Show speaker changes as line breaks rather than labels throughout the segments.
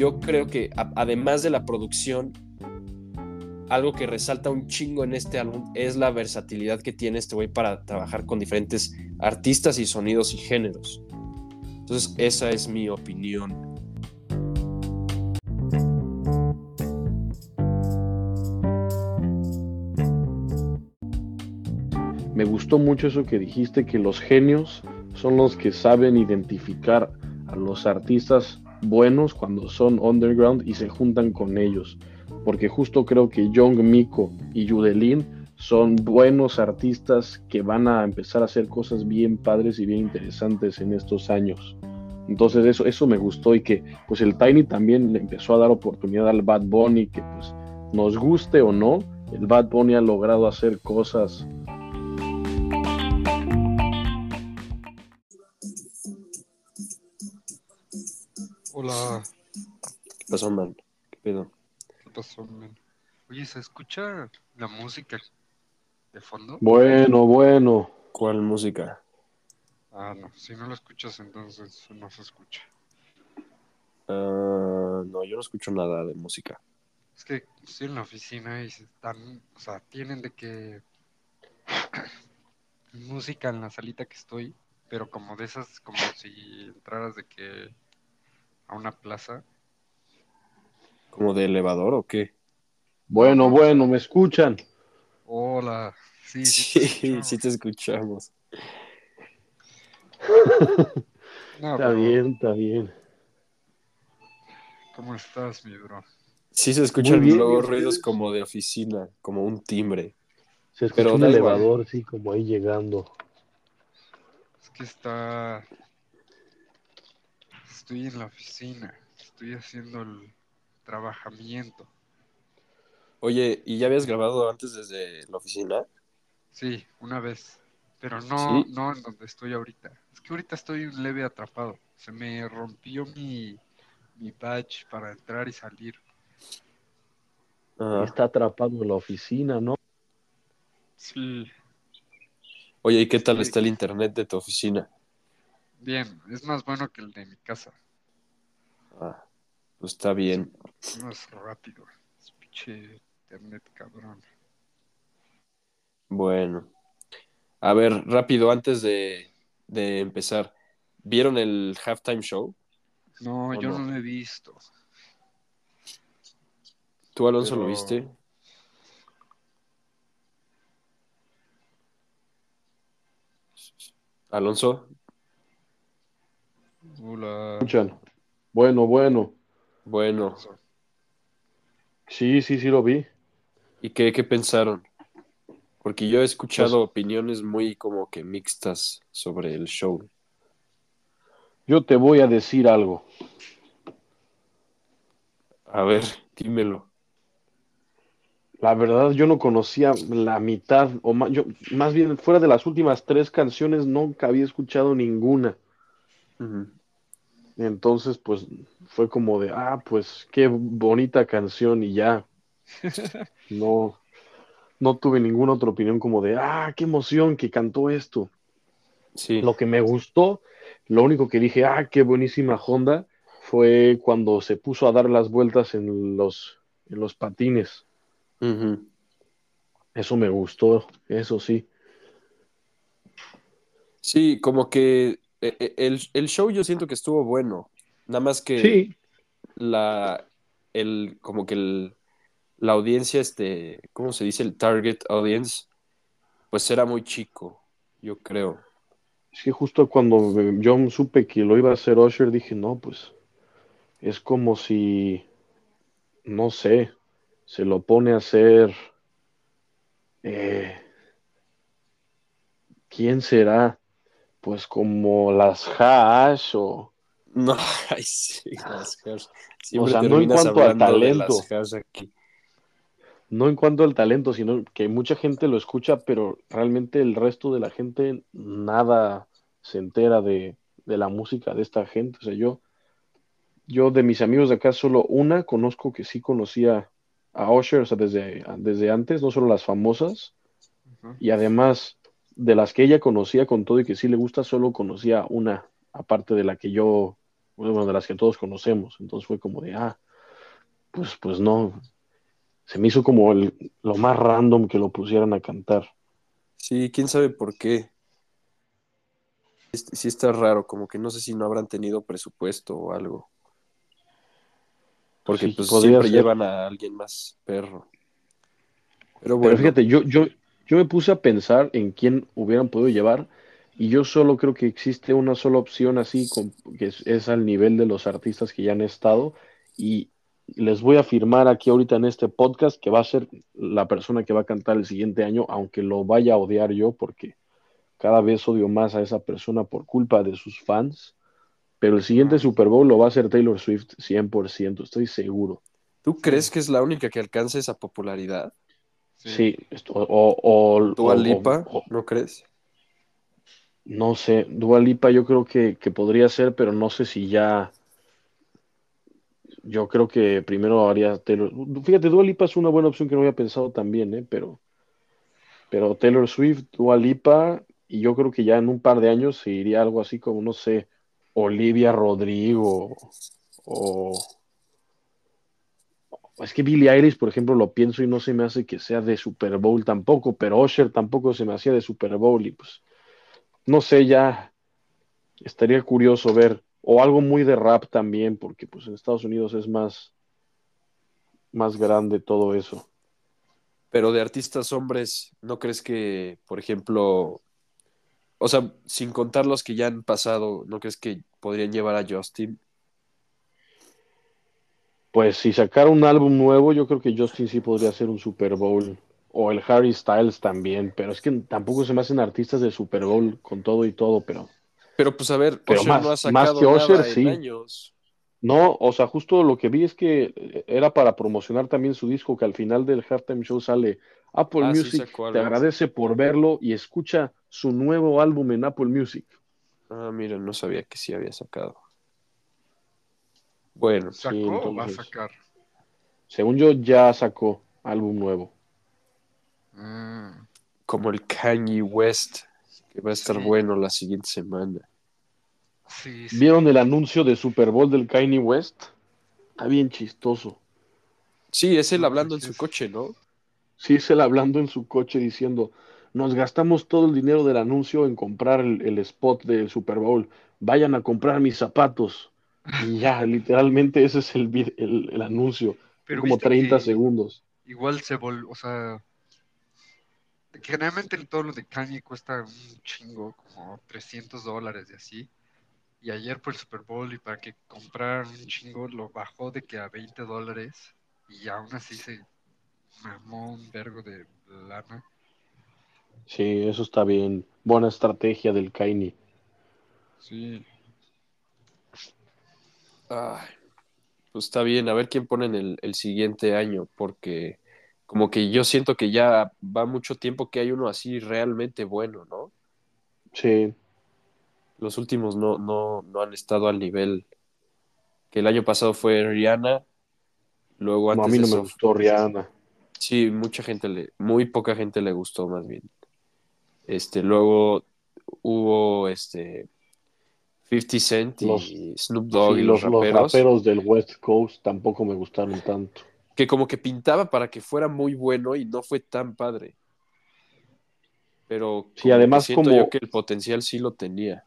yo creo que además de la producción, algo que resalta un chingo en este álbum es la versatilidad que tiene este güey para trabajar con diferentes artistas y sonidos y géneros. Entonces, esa es mi opinión.
Me gustó mucho eso que dijiste, que los genios son los que saben identificar a los artistas buenos cuando son underground y se juntan con ellos. Porque justo creo que Young Miko y Yudelin son buenos artistas que van a empezar a hacer cosas bien padres y bien interesantes en estos años. Entonces eso, eso me gustó y que pues el Tiny también le empezó a dar oportunidad al Bad Bunny, que pues nos guste o no, el Bad Bunny ha logrado hacer cosas
Hola.
¿Qué pasó, man? ¿Qué pedo?
¿Qué pasó, man? Oye, ¿se escucha la música de fondo?
Bueno, bueno.
¿Cuál música?
Ah, no. Si no la escuchas, entonces no se escucha.
Uh, no, yo no escucho nada de música.
Es que estoy en la oficina y están, o sea, tienen de que música en la salita que estoy, pero como de esas, como si entraras de que a una plaza.
¿Como de elevador o qué?
Bueno, bueno, ¿me escuchan?
Hola. Sí,
sí, sí, te, escuchamos.
está bien, está bien.
¿Cómo estás, mi bro?
Sí, se escuchan luego ruidos como de oficina, como un timbre.
Se escucha un elevador, sí, como ahí llegando.
Es que está estoy en la oficina, estoy haciendo el trabajamiento.
Oye, ¿y ya habías grabado antes desde la oficina?
Sí, una vez, pero no, no en donde estoy ahorita. Es que ahorita estoy un leve atrapado. Se me rompió mi, mi badge para entrar y salir.
Está atrapado en la oficina, ¿no?
Sí.
Oye, ¿y qué tal está el internet de tu oficina?
Bien, es más bueno que el de mi casa.
Ah, pues está bien.
Es más rápido. Es pinche internet, cabrón.
Bueno. A ver, rápido, antes de, de empezar. ¿Vieron el halftime show?
No, yo no? lo he visto.
¿Tú, Alonso, lo viste? Alonso.
Hola.
Bueno, bueno.
Bueno.
Sí, sí, sí lo vi.
¿Y qué, qué pensaron? Porque yo he escuchado pues opiniones muy como que mixtas sobre el show.
Yo te voy a decir algo.
A ver, dímelo.
La verdad, yo no conocía la mitad, o más, yo, más bien fuera de las últimas tres canciones, nunca había escuchado ninguna. Entonces, pues fue como de, ah, pues qué bonita canción y ya. No, no tuve ninguna otra opinión como de, ah, qué emoción que cantó esto.
Sí.
Lo que me gustó, lo único que dije, ah, qué buenísima Honda, fue cuando se puso a dar las vueltas en los, en los patines. Eso me gustó, eso sí.
Sí, como que e, e, el, show yo siento que estuvo bueno. Nada más que
sí.
la el como que el, la audiencia, este, ¿cómo se dice? El target audience, pues era muy chico, yo creo.
Es que justo cuando yo supe que lo iba a hacer Usher, dije, no, pues es como si, no sé, se lo pone a hacer. Eh, ¿Quién será? Pues como las hash o...
No, ay, sí, las hash.
o sea, no en cuanto al talento. No en cuanto al talento, sino que mucha gente lo escucha, pero realmente el resto de la gente nada se entera de, de la música de esta gente. O sea, yo, yo de mis amigos de acá solo una conozco que sí conocía a Usher, o sea, desde, desde antes, no solo las famosas, y además de las que ella conocía con todo y que sí le gusta, solo conocía una, aparte de la que yo bueno, de las que todos conocemos. Entonces fue como de, ah, pues, pues no. Se me hizo como el, lo más random que lo pusieran a cantar.
Sí, quién sabe por qué. Sí está raro, como que no sé si no habrán tenido presupuesto o algo. Porque pues siempre llevan a alguien más perro.
Pero bueno. fíjate, yo, yo, yo me puse a pensar en quién hubieran podido llevar y yo solo creo que existe una sola opción así, que es, al nivel de los artistas que ya han estado. Y les voy a afirmar aquí ahorita en este podcast que va a ser la persona que va a cantar el siguiente año, aunque lo vaya a odiar yo, porque cada vez odio más a esa persona por culpa de sus fans. Pero el siguiente Super Bowl lo va a hacer Taylor Swift 100%, estoy seguro.
¿Tú crees que es la única que alcance esa popularidad?
Sí, o, o,
¿Tú, Alipa, no crees?
No sé, Dua Lipa yo creo que, podría ser, pero no sé si ya. Yo creo que primero haría Taylor. Fíjate, Dua Lipa es una buena opción que no había pensado también, ¿eh? Pero, pero Taylor Swift, Dua Lipa, y yo creo que ya en un par de años se iría algo así como, no sé, Olivia Rodrigo o. Es que Billie Eilish, por ejemplo, lo pienso y no se me hace que sea de Super Bowl tampoco, pero Usher tampoco se me hacía de Super Bowl y pues no sé, ya estaría curioso ver, o algo muy de rap también, porque pues en Estados Unidos es más, más grande todo eso.
Pero de artistas hombres, ¿no crees que, por ejemplo, o sea, sin contar los que ya han pasado, ¿no crees que podrían llevar a Justin?
Pues si sacara un álbum nuevo, yo creo que Justin sí podría hacer un Super Bowl o el Harry Styles también, pero es que tampoco se me hacen artistas de Super Bowl con todo y todo, pero.
Pero pues a ver, pero más, no ha sacado más que sí. años.
No, o sea, justo lo que vi es que era para promocionar también su disco, que al final del halftime show sale Apple ah, Music, te agradece por verlo y escucha su nuevo álbum en Apple Music.
Ah, mira, no sabía que sí había sacado. Bueno,
¿sacó o va a sacar?
Según yo, ya sacó álbum nuevo.
Mm. Como el Kanye West, que va a estar bueno la siguiente semana.
¿Vieron el anuncio de Super Bowl del Kanye West? Está bien chistoso.
Sí, es él hablando en su coche, ¿no?
Sí, es él hablando en su coche diciendo, nos gastamos todo el dinero del anuncio en comprar el, spot del Super Bowl. Vayan a comprar mis zapatos. Y ya, literalmente ese es el, el, anuncio. Pero como 30 segundos.
Igual se volvió, o sea, generalmente todo lo de Kanye cuesta un chingo, como 300 dólares y así. Y ayer por el Super Bowl y para que compraran un chingo lo bajó de que a 20 dólares y aún así se mamó un vergo de lana.
Sí, eso está bien. Buena estrategia del Kanye.
Sí.
Pues está bien, a ver quién pone el, el siguiente año, porque como que yo siento que ya va mucho tiempo que hay uno así realmente bueno, ¿no?
Sí.
Los últimos no, no, no han estado al nivel que el año pasado fue Rihanna. Luego antes
a mí no me gustó Rihanna.
Sí, mucha gente le, muy poca gente le gustó más bien. Este, luego hubo este 50 Cent y Snoop Dogg y los, raperos.
Los raperos del West Coast tampoco me gustaron tanto
que como que pintaba para que fuera muy bueno y no fue tan padre. Pero
sí, además
siento yo que el potencial sí lo tenía.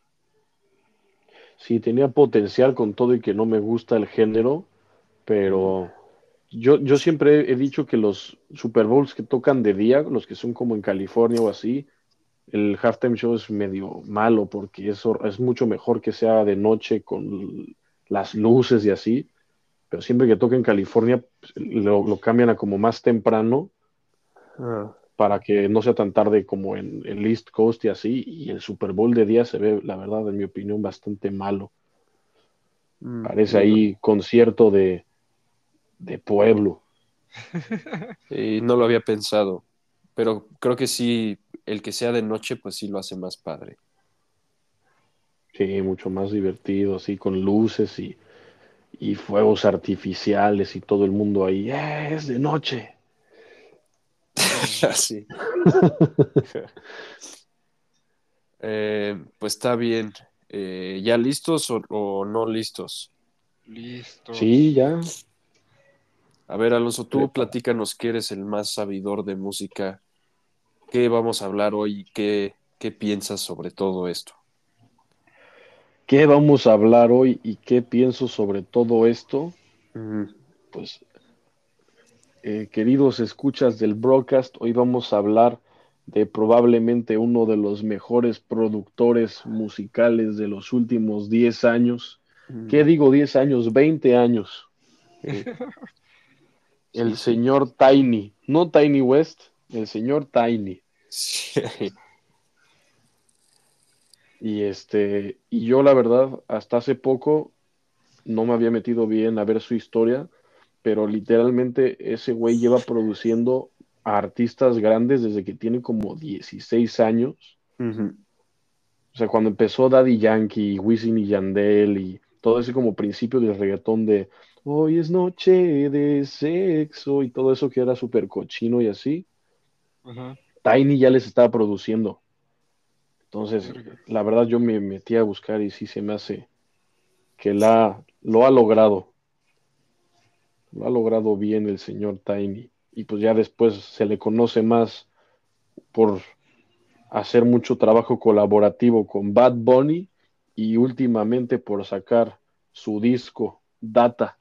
Sí, tenía potencial con todo y que no me gusta el género, pero yo, yo siempre he dicho que los Super Bowls que tocan de día, los que son como en California o así, el halftime show es medio malo porque eso es mucho mejor que sea de noche con las luces y así pero siempre que toque en California pues, lo, cambian a como más temprano ah. para que no sea tan tarde como en el East Coast y así, y el Super Bowl de día se ve, la verdad, en mi opinión, bastante malo. Mm, Parece ahí concierto de, de pueblo.
Y no lo había pensado, pero creo que sí, el que sea de noche, pues sí lo hace más padre.
Sí, mucho más divertido, así con luces y y fuegos artificiales y todo el mundo ahí, eh, es de noche.
sí. Eh, pues está bien. Eh, ¿Ya listos o, o no listos?
Listo.
Sí, ya.
A ver, Alonso, tú platícanos que eres el más sabidor de música. ¿Qué vamos a hablar hoy y qué, qué piensas sobre todo esto?
¿Qué vamos a hablar hoy y qué pienso sobre todo esto? Pues, eh, queridos escuchas del broadcast, hoy vamos a hablar de probablemente uno de los mejores productores musicales de los últimos 10 años. ¿Qué digo 10 años? 20 años. Eh, el
sí.
señor Tiny, no Tiny West, el señor Tiny.
Sí.
Y este, y yo la verdad, hasta hace poco no me había metido bien a ver su historia, pero literalmente ese güey lleva produciendo a artistas grandes desde que tiene como 16 años. O sea, cuando empezó Daddy Yankee, Wisin y Yandel y todo ese como principio del reggaetón de hoy es noche de sexo y todo eso que era súper cochino y así,
Ajá.
Tiny ya les estaba produciendo. Entonces, la verdad yo me metí a buscar y sí se me hace que la, lo ha logrado. Lo ha logrado bien el señor Tiny. Y pues ya después se le conoce más por hacer mucho trabajo colaborativo con Bad Bunny y últimamente por sacar su disco Data.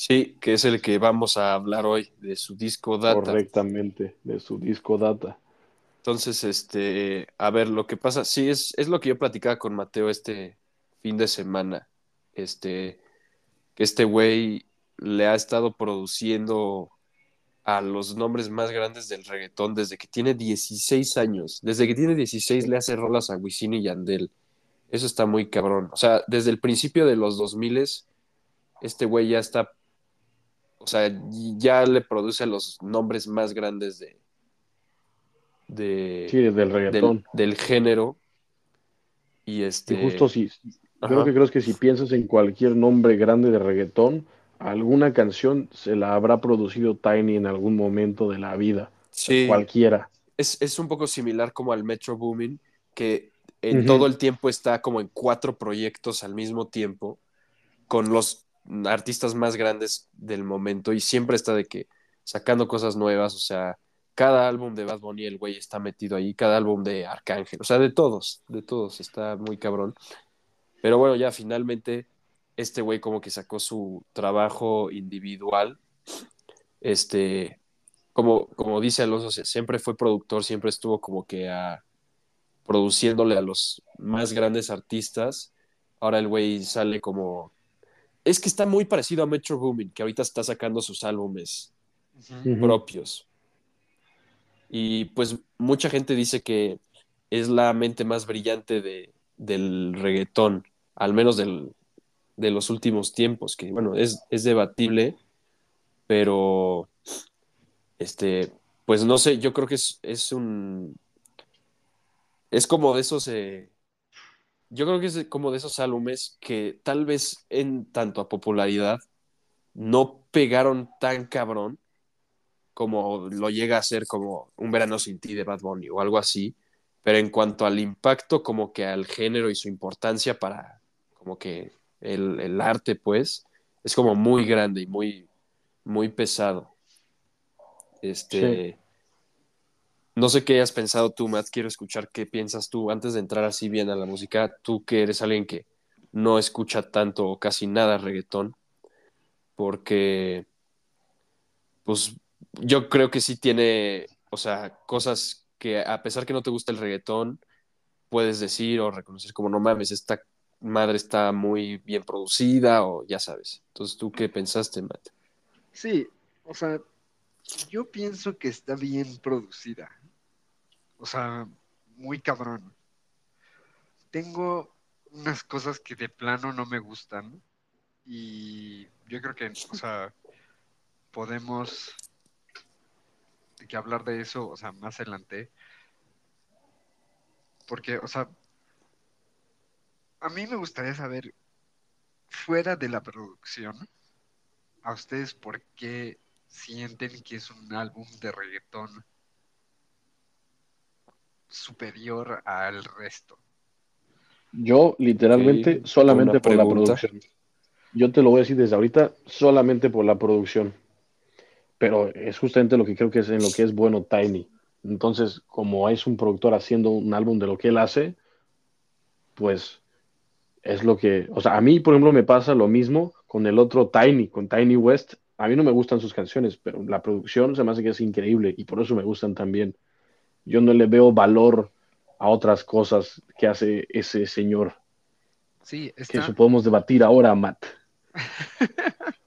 Sí, que es el que vamos a hablar hoy de su disco Data.
Correctamente, de su disco Data.
Entonces, este, a ver, lo que pasa, sí, es, es lo que yo platicaba con Mateo este fin de semana. Este, que este güey le ha estado produciendo a los nombres más grandes del reggaetón desde que tiene 16 años. Desde que tiene 16 le hace rolas a Wisin y Yandel. Eso está muy cabrón. O sea, desde el principio de los 2000 este güey ya está, o sea, ya le produce los nombres más grandes de, de,
Sí, del reggaetón.
del género. Y este.
Y justo si,
ajá.
creo que creo que si piensas en cualquier nombre grande de reggaetón, alguna canción se la habrá producido Tiny en algún momento de la vida.
Sí,
Cualquiera.
es, es un poco similar como al Metro Boomin, que en todo el tiempo está como en cuatro proyectos al mismo tiempo, con los artistas más grandes del momento, y siempre está de que sacando cosas nuevas, o sea, cada álbum de Bad Bunny el güey está metido ahí, cada álbum de Arcángel, o sea, de todos, de todos, está muy cabrón. Pero bueno, ya finalmente este güey como que sacó su trabajo individual, este, como, como dice Alonso, siempre fue productor, siempre estuvo como que a, produciéndole a los más grandes artistas. Ahora el güey sale como... Es que está muy parecido a Metro Boomin, que ahorita está sacando sus álbumes propios. Y pues mucha gente dice que es la mente más brillante de, del reggaetón, al menos del, de los últimos tiempos, que bueno, es, es debatible, pero este, pues no sé, yo creo que es, es un... Es como de esos... eh, yo creo que es como de esos álbumes que tal vez en tanto a popularidad no pegaron tan cabrón como lo llega a ser como Un Verano Sin Ti de Bad Bunny o algo así, pero en cuanto al impacto, como que al género y su importancia para como que el, el arte, pues, es como muy grande y muy, muy pesado. Este, no sé qué hayas pensado tú, Matt, quiero escuchar qué piensas tú antes de entrar así bien a la música, tú que eres alguien que no escucha tanto o casi nada reggaetón, porque pues yo creo que sí tiene, o sea, cosas que a pesar que no te gusta el reggaetón, puedes decir o reconocer como no mames, esta madre está muy bien producida o ya sabes. Entonces, ¿tú qué pensaste, Matt?
Sí, o sea, yo pienso que está bien producida. O sea, muy cabrón. Tengo unas cosas que de plano no me gustan. Y yo creo que, o sea, podemos de que hablar de eso, o sea, más adelante. Porque, o sea, a mí me gustaría saber, fuera de la producción, a ustedes por qué sienten que es un álbum de reggaetón superior al resto.
Yo, literalmente, solamente por la producción. Yo te lo voy a decir desde ahorita, solamente por la producción. Pero es justamente lo que creo que es en lo que es bueno Tiny. Entonces, como es un productor haciendo un álbum de lo que él hace, pues es lo que, o sea, a mí, por ejemplo, me pasa lo mismo con el otro Tiny, con Tiny West. A mí no me gustan sus canciones, pero la producción se me hace que es increíble y por eso me gustan también. Yo no le veo valor a otras cosas que hace ese señor,
Sí,
que
está,
eso podemos debatir ahora, Matt.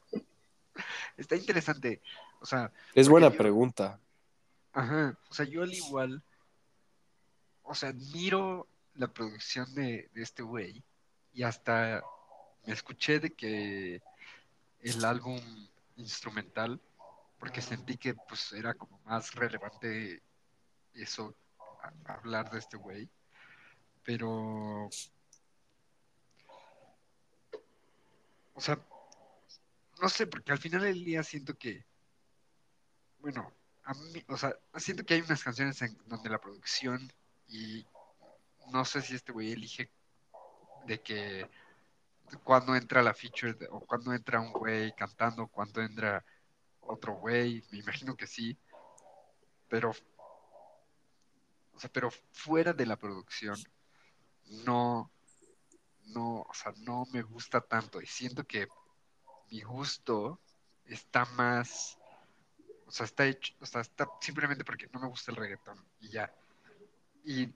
está interesante. O sea,
Es buena
yo-
pregunta.
ajá, o sea, yo al igual, o sea, admiro la producción de, de este güey y hasta me escuché de que el álbum instrumental, porque sentí que pues era como más relevante eso, hablar de este güey, pero, o sea, no sé, porque al final del día siento que, bueno, a mí, o sea, siento que hay unas canciones en donde la producción y no sé si este güey elige de que cuando entra la feature o cuando entra un güey cantando, cuando entra otro güey, me imagino que sí, pero, sea, pero fuera de la producción, no, no, o sea, no me gusta tanto y siento que mi gusto está más, o sea, está hecho, o sea, está simplemente porque no me gusta el reggaetón y ya. Y,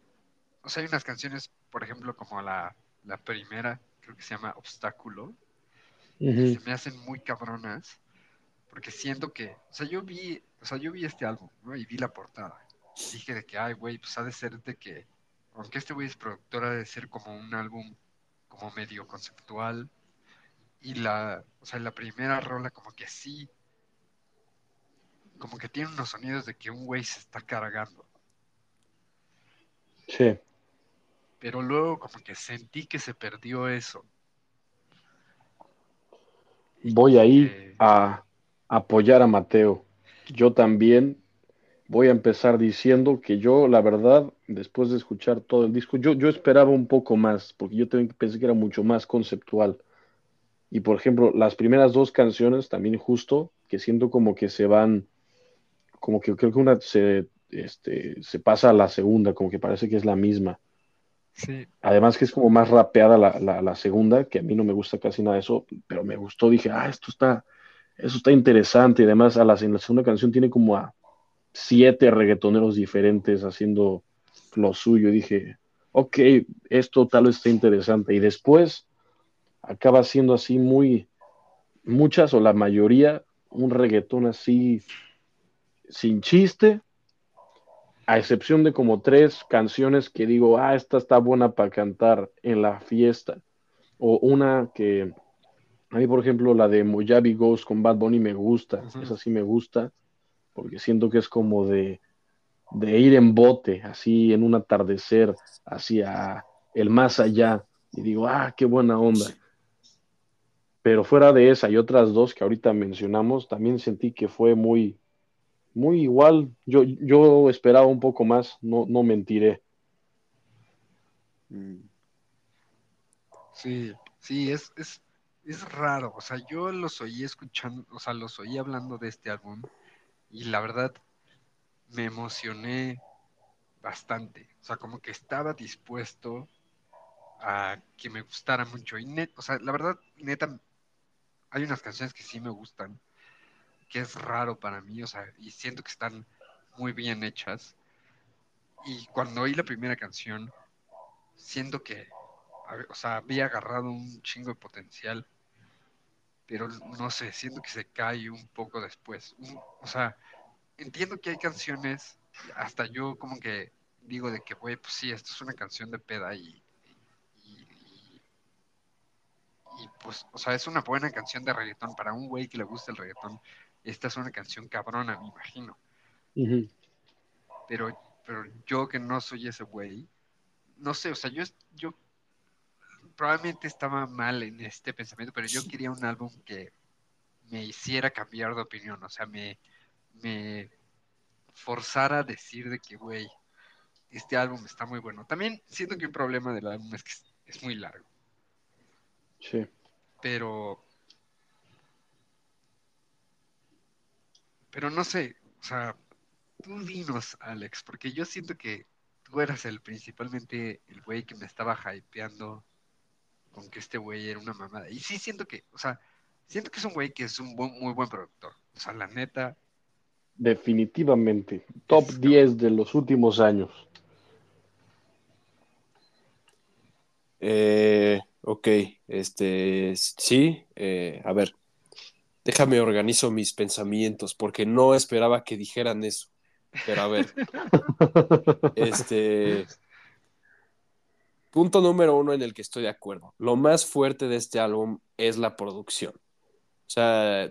o sea, hay unas canciones, por ejemplo, como la, la primera, creo que se llama Obstáculo, que se me hacen muy cabronas, porque siento que, o sea, yo vi, o sea, yo vi este álbum, ¿no? Y vi la portada. Dije de que, ay, güey, pues ha de ser de que, aunque este güey es productor, ha de ser como un álbum como medio conceptual. Y la, o sea, la primera rola como que sí, como que tiene unos sonidos de que un güey se está cargando.
Sí.
Pero luego como que sentí que se perdió eso.
Voy ahí a apoyar a Mateo. Yo también voy a empezar diciendo que yo, la verdad, después de escuchar todo el disco, yo, yo esperaba un poco más, porque yo también pensé que era mucho más conceptual. Y por ejemplo, las primeras dos canciones también justo, que siento como que se van, como que creo que una se, este, se pasa a la segunda, como que parece que es la misma.
Sí,
Además que es como más rapeada la, la, la segunda, que a mí no me gusta casi nada de eso, pero me gustó, dije, ah, esto está, eso está interesante. Y además a la, en la segunda canción tiene como a siete reggaetoneros diferentes haciendo lo suyo. Y dije, ok, esto tal vez está interesante. Y después acaba siendo así muy, muchas o la mayoría, un reggaetón así sin chiste, a excepción de como tres canciones que digo, ah, esta está buena para cantar en la fiesta. O una que, a mí por ejemplo, la de Mojave Ghost con Bad Bunny me gusta,
Ujú.
esa sí me gusta, porque siento que es como de, de ir en bote, así en un atardecer, hacia el más allá. Y digo, ah, qué buena onda. Pero fuera de esa y otras dos que ahorita mencionamos, también sentí que fue muy, muy igual. Yo, yo esperaba un poco más, no, no mentiré.
Mm.
sí, sí, es, es, es raro. O sea, yo los oí escuchando, o sea, los oí hablando de este álbum y la verdad me emocioné bastante. O sea, como que estaba dispuesto a que me gustara mucho. Y net, o sea, la verdad, neta, hay unas canciones que sí me gustan, que es raro para mí, o sea, y siento que están muy bien hechas. Y cuando oí la primera canción, siento que, o sea, había agarrado un chingo de potencial, pero no sé, siento que se cae un poco después. O sea, entiendo que hay canciones, hasta yo como que digo de que, güey, pues sí, esto es una canción de peda y, y, y- y, pues, o sea, es una buena canción de reggaetón para un güey que le gusta el reggaetón. Esta es una canción cabrona, me imagino. Pero, pero yo que no soy ese güey, no sé, o sea, yo, yo probablemente estaba mal en este pensamiento, pero yo quería un álbum que me hiciera cambiar de opinión, o sea, me, me forzara a decir de que, güey, este álbum está muy bueno. También siento que un problema del álbum es que es muy largo.
Sí.
Pero. Pero no sé, o sea, tú dinos, Alex, porque yo siento que tú eras el principalmente el güey que me estaba hypeando con que este güey era una mamada. Y sí siento que, o sea, siento que es un güey que es un muy buen productor. O sea, la neta.
Definitivamente. Top 10 de los últimos años.
Eh, ok, este, sí, eh, a ver, déjame organizo mis pensamientos porque no esperaba que dijeran eso. Pero a ver, este, punto número uno en el que estoy de acuerdo. Lo más fuerte de este álbum es la producción. O sea,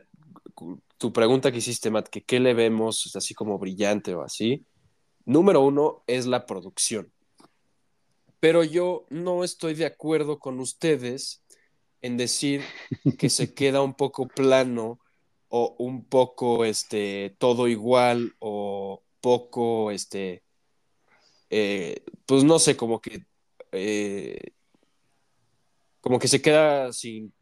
tu pregunta que hiciste, Matt, que qué le vemos así como brillante o así. Número uno es la producción. Pero yo no estoy de acuerdo con ustedes en decir que se queda un poco plano o un poco este, todo igual o poco, este, eh, pues no sé, como que, eh, como que se queda sin,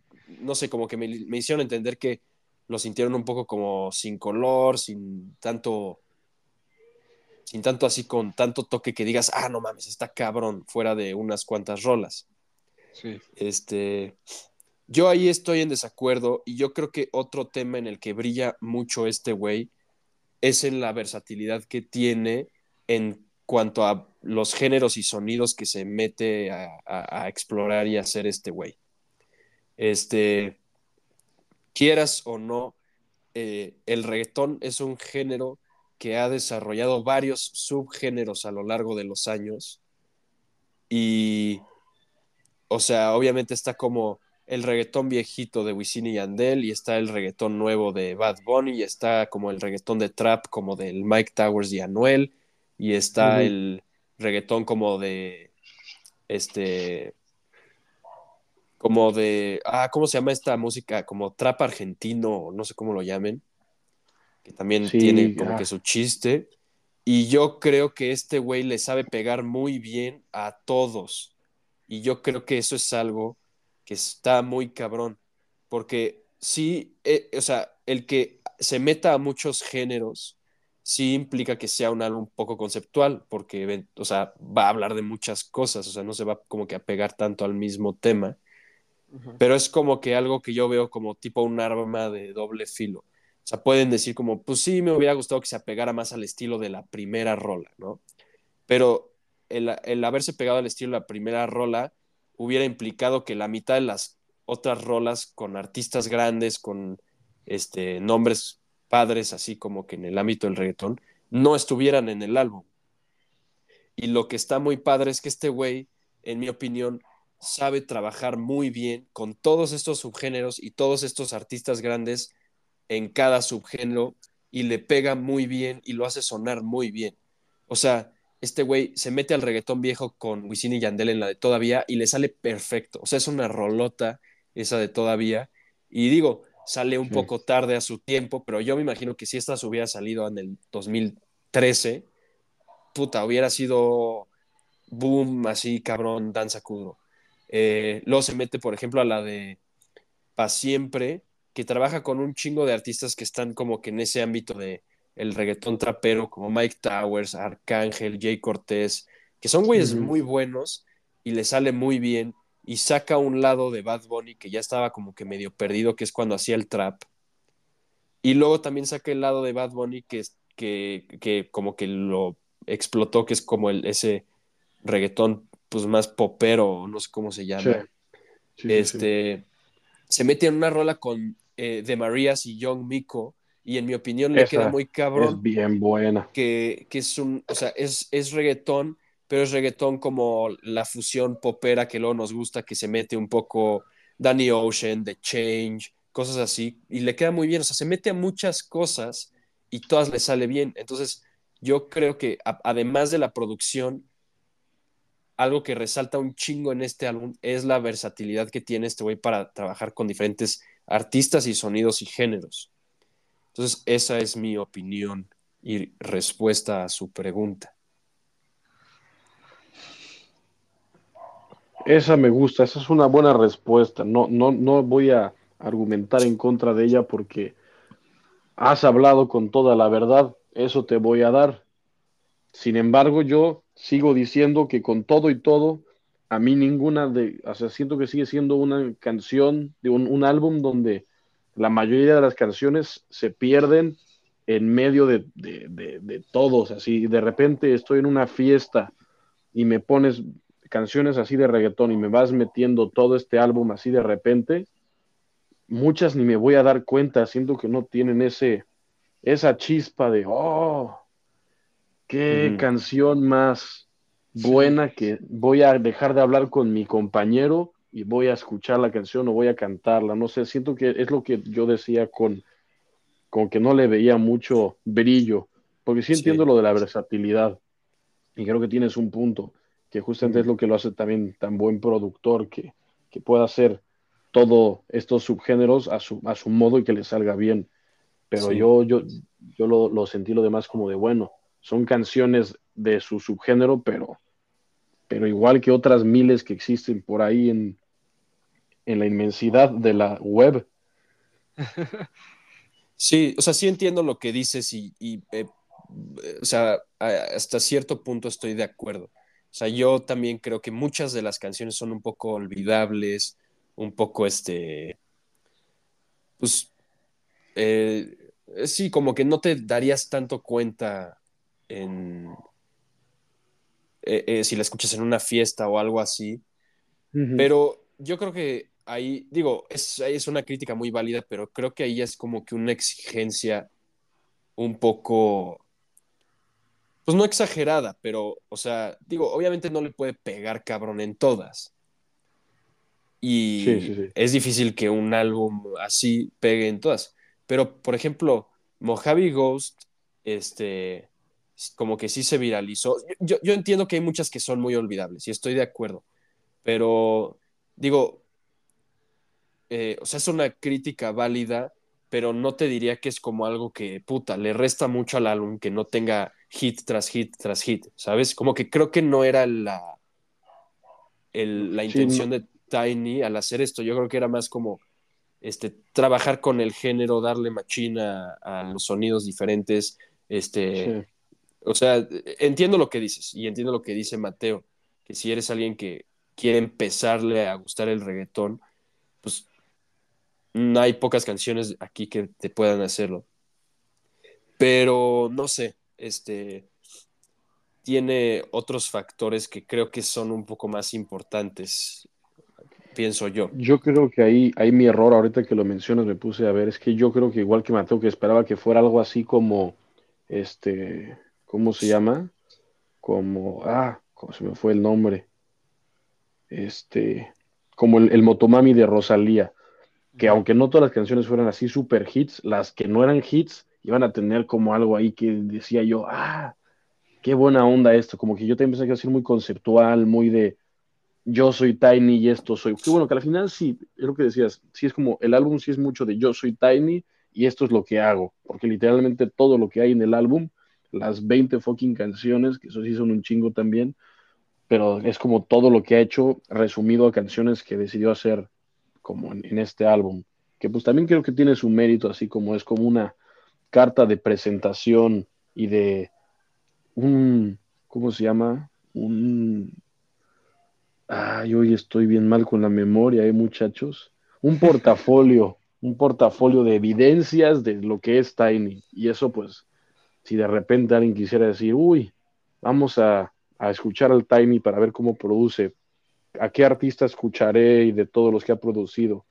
no sé, como que me, me hicieron entender que lo sintieron un poco como sin color, sin tanto sin tanto así con tanto toque que digas, ah, no mames, está cabrón, fuera de unas cuantas rolas.
Sí.
Este, yo ahí estoy en desacuerdo y yo creo que otro tema en el que brilla mucho este güey es en la versatilidad que tiene en cuanto a los géneros y sonidos que se mete a, a, a explorar y hacer este güey. Este, quieras o no, eh, el reggaetón es un género que ha desarrollado varios subgéneros a lo largo de los años. Y, o sea, obviamente está como el reggaetón viejito de Wisin y Yandel y está el reggaetón nuevo de Bad Bunny y está como el reggaetón de trap como del Mike Towers y Anuel y está uh -huh. el reggaetón como de este como de ah cómo se llama esta música como trap argentino no sé cómo lo llamen que también sí, tiene como que su chiste. Y yo creo que este güey le sabe pegar muy bien a todos. Y yo creo que eso es algo que está muy cabrón. Porque sí, eh, o sea, el que se meta a muchos géneros sí implica que sea un álbum poco conceptual, porque, o sea, va a hablar de muchas cosas, o sea, no se va como que a pegar tanto al mismo tema. Uh -huh. Pero es como que algo que yo veo como tipo un arma de doble filo o sea, pueden decir como, pues sí, me hubiera gustado que se apegara más al estilo de la primera rola, ¿no? Pero el, el, haberse pegado al estilo de la primera rola hubiera implicado que la mitad de las otras rolas con artistas grandes, con este, nombres padres, así como que en el ámbito del reggaetón, no estuvieran en el álbum. Y lo que está muy padre es que este güey, en mi opinión, sabe trabajar muy bien con todos estos subgéneros y todos estos artistas grandes en cada subgénero y le pega muy bien y lo hace sonar muy bien. O sea, este güey se mete al reggaetón viejo con Wisin y Yandel en la de Todavía y le sale perfecto. O sea, es una rolota esa de Todavía. Y digo, sale un sí. poco tarde a su tiempo, pero yo me imagino que si esta hubiera salido en el 2013, puta, hubiera sido boom, así cabrón, danza cudo. Eh, luego se mete, por ejemplo, a la de Pa' Siempre, que trabaja con un chingo de artistas que están como que en ese ámbito de el reggaetón trapero, como Mike Towers, Arcángel, Jay Cortés, que son güeyes muy buenos y le sale muy bien y saca un lado de Bad Bunny que ya estaba como que medio perdido, que es cuando hacía el trap. Y luego también saca el lado de Bad Bunny que, que, que como que lo explotó, que es como el, ese reggaetón pues más popero, no sé cómo se llama. Sí. Sí, este, sí. se mete en una rola con eh, de Marías y Young Miko, y en mi opinión le
Esa
queda muy cabrón.
Es bien buena.
Que, que es un, o sea, es, es reggaetón, pero es reggaetón como la fusión popera que luego nos gusta, que se mete un poco Danny Ocean, The Change, cosas así, y le queda muy bien, o sea, se mete a muchas cosas y todas le sale bien. Entonces, yo creo que además de la producción, algo que resalta un chingo en este álbum es la versatilidad que tiene este güey para trabajar con diferentes artistas y sonidos y géneros. Entonces, esa es mi opinión y respuesta a su pregunta.
Esa me gusta, esa es una buena respuesta. No, no, no voy a argumentar en contra de ella porque has hablado con toda la verdad, eso te voy a dar. Sin embargo, yo sigo diciendo que con todo y todo, a mí ninguna de, o sea, siento que sigue siendo una canción, de un, álbum donde la mayoría de las canciones se pierden en medio de, de, de, de todos, así, de repente estoy en una fiesta y me pones canciones así de reggaetón y me vas metiendo todo este álbum así de repente, muchas ni me voy a dar cuenta, siento que no tienen ese, esa chispa de, oh, qué canción más buena que voy a dejar de hablar con mi compañero y voy a escuchar la canción o voy a cantarla. No sé, siento que es lo que yo decía con, con que no le veía mucho brillo, porque sí
Sí.
entiendo lo de la versatilidad y creo que tienes un punto, que justamente es lo que lo hace también tan buen productor, que, que pueda hacer todos estos subgéneros a su, a su modo y que le salga bien. Pero
Sí.
yo, yo, yo lo, lo sentí lo demás como de, bueno, son canciones de su subgénero, pero, pero igual que otras miles que existen por ahí en, en la inmensidad de la web.
Sí, o sea, sí entiendo lo que dices y, y, eh, eh, o sea, hasta cierto punto estoy de acuerdo. O sea, yo también creo que muchas de las canciones son un poco olvidables, un poco, este, pues, eh, eh, sí, como que no te darías tanto cuenta en, eh, eh, si la escuchas en una fiesta o algo así. Pero yo creo que ahí, digo, es una crítica muy válida, pero creo que ahí es como que una exigencia un poco, pues no exagerada, pero, o sea, digo, obviamente no le puede pegar cabrón en todas. Y
Sí, sí, sí.
es difícil que un álbum así pegue en todas. Pero, por ejemplo, Mojave Ghost, este, como que sí se viralizó. Yo, yo entiendo que hay muchas que son muy olvidables y estoy de acuerdo. Pero, digo, eh, o sea, es una crítica válida, pero no te diría que es como algo que, puta, le resta mucho al álbum que no tenga hit tras hit tras hit, ¿sabes? Como que creo que no era la, el- la intención de Tiny al hacer esto. Yo creo que era más como este, trabajar con el género, darle machina a los sonidos diferentes. Este,
sí.
o sea, entiendo lo que dices y entiendo lo que dice Mateo, que si eres alguien que quiere empezarle a gustar el reggaetón, pues no hay pocas canciones aquí que te puedan hacerlo. Pero no sé, este tiene otros factores que creo que son un poco más importantes, pienso yo.
Yo creo que ahí, ahí mi error, ahorita que lo mencionas, me puse a ver, es que yo creo que igual que Mateo, que esperaba que fuera algo así como, este, ¿cómo se llama? Como, ah, ¿cómo se me fue el nombre? Este, como el, el Motomami de Rosalía, que aunque no todas las canciones fueran así super hits, las que no eran hits iban a tener como algo ahí que decía yo, ah, qué buena onda esto, como que yo también pensé que iba a ser muy conceptual, muy de yo soy Tiny y esto soy. Qué bueno, que al final sí, es lo que decías, sí es como, el álbum sí es mucho de yo soy Tiny y esto es lo que hago, porque literalmente todo lo que hay en el álbum, las 20 fucking canciones, que eso sí son un chingo también, pero es como todo lo que ha hecho resumido a canciones que decidió hacer como en, en este álbum, que pues también creo que tiene su mérito, así como es como una carta de presentación y de un, ¿cómo se llama? Un Ay, hoy estoy bien mal con la memoria, ¿eh, muchachos? Un portafolio, un portafolio de evidencias de lo que es Tiny. Y eso, pues, si de repente alguien quisiera decir, uy, vamos a, a escuchar al Tiny para ver cómo produce, a qué artista escucharé y de todos los que ha producido,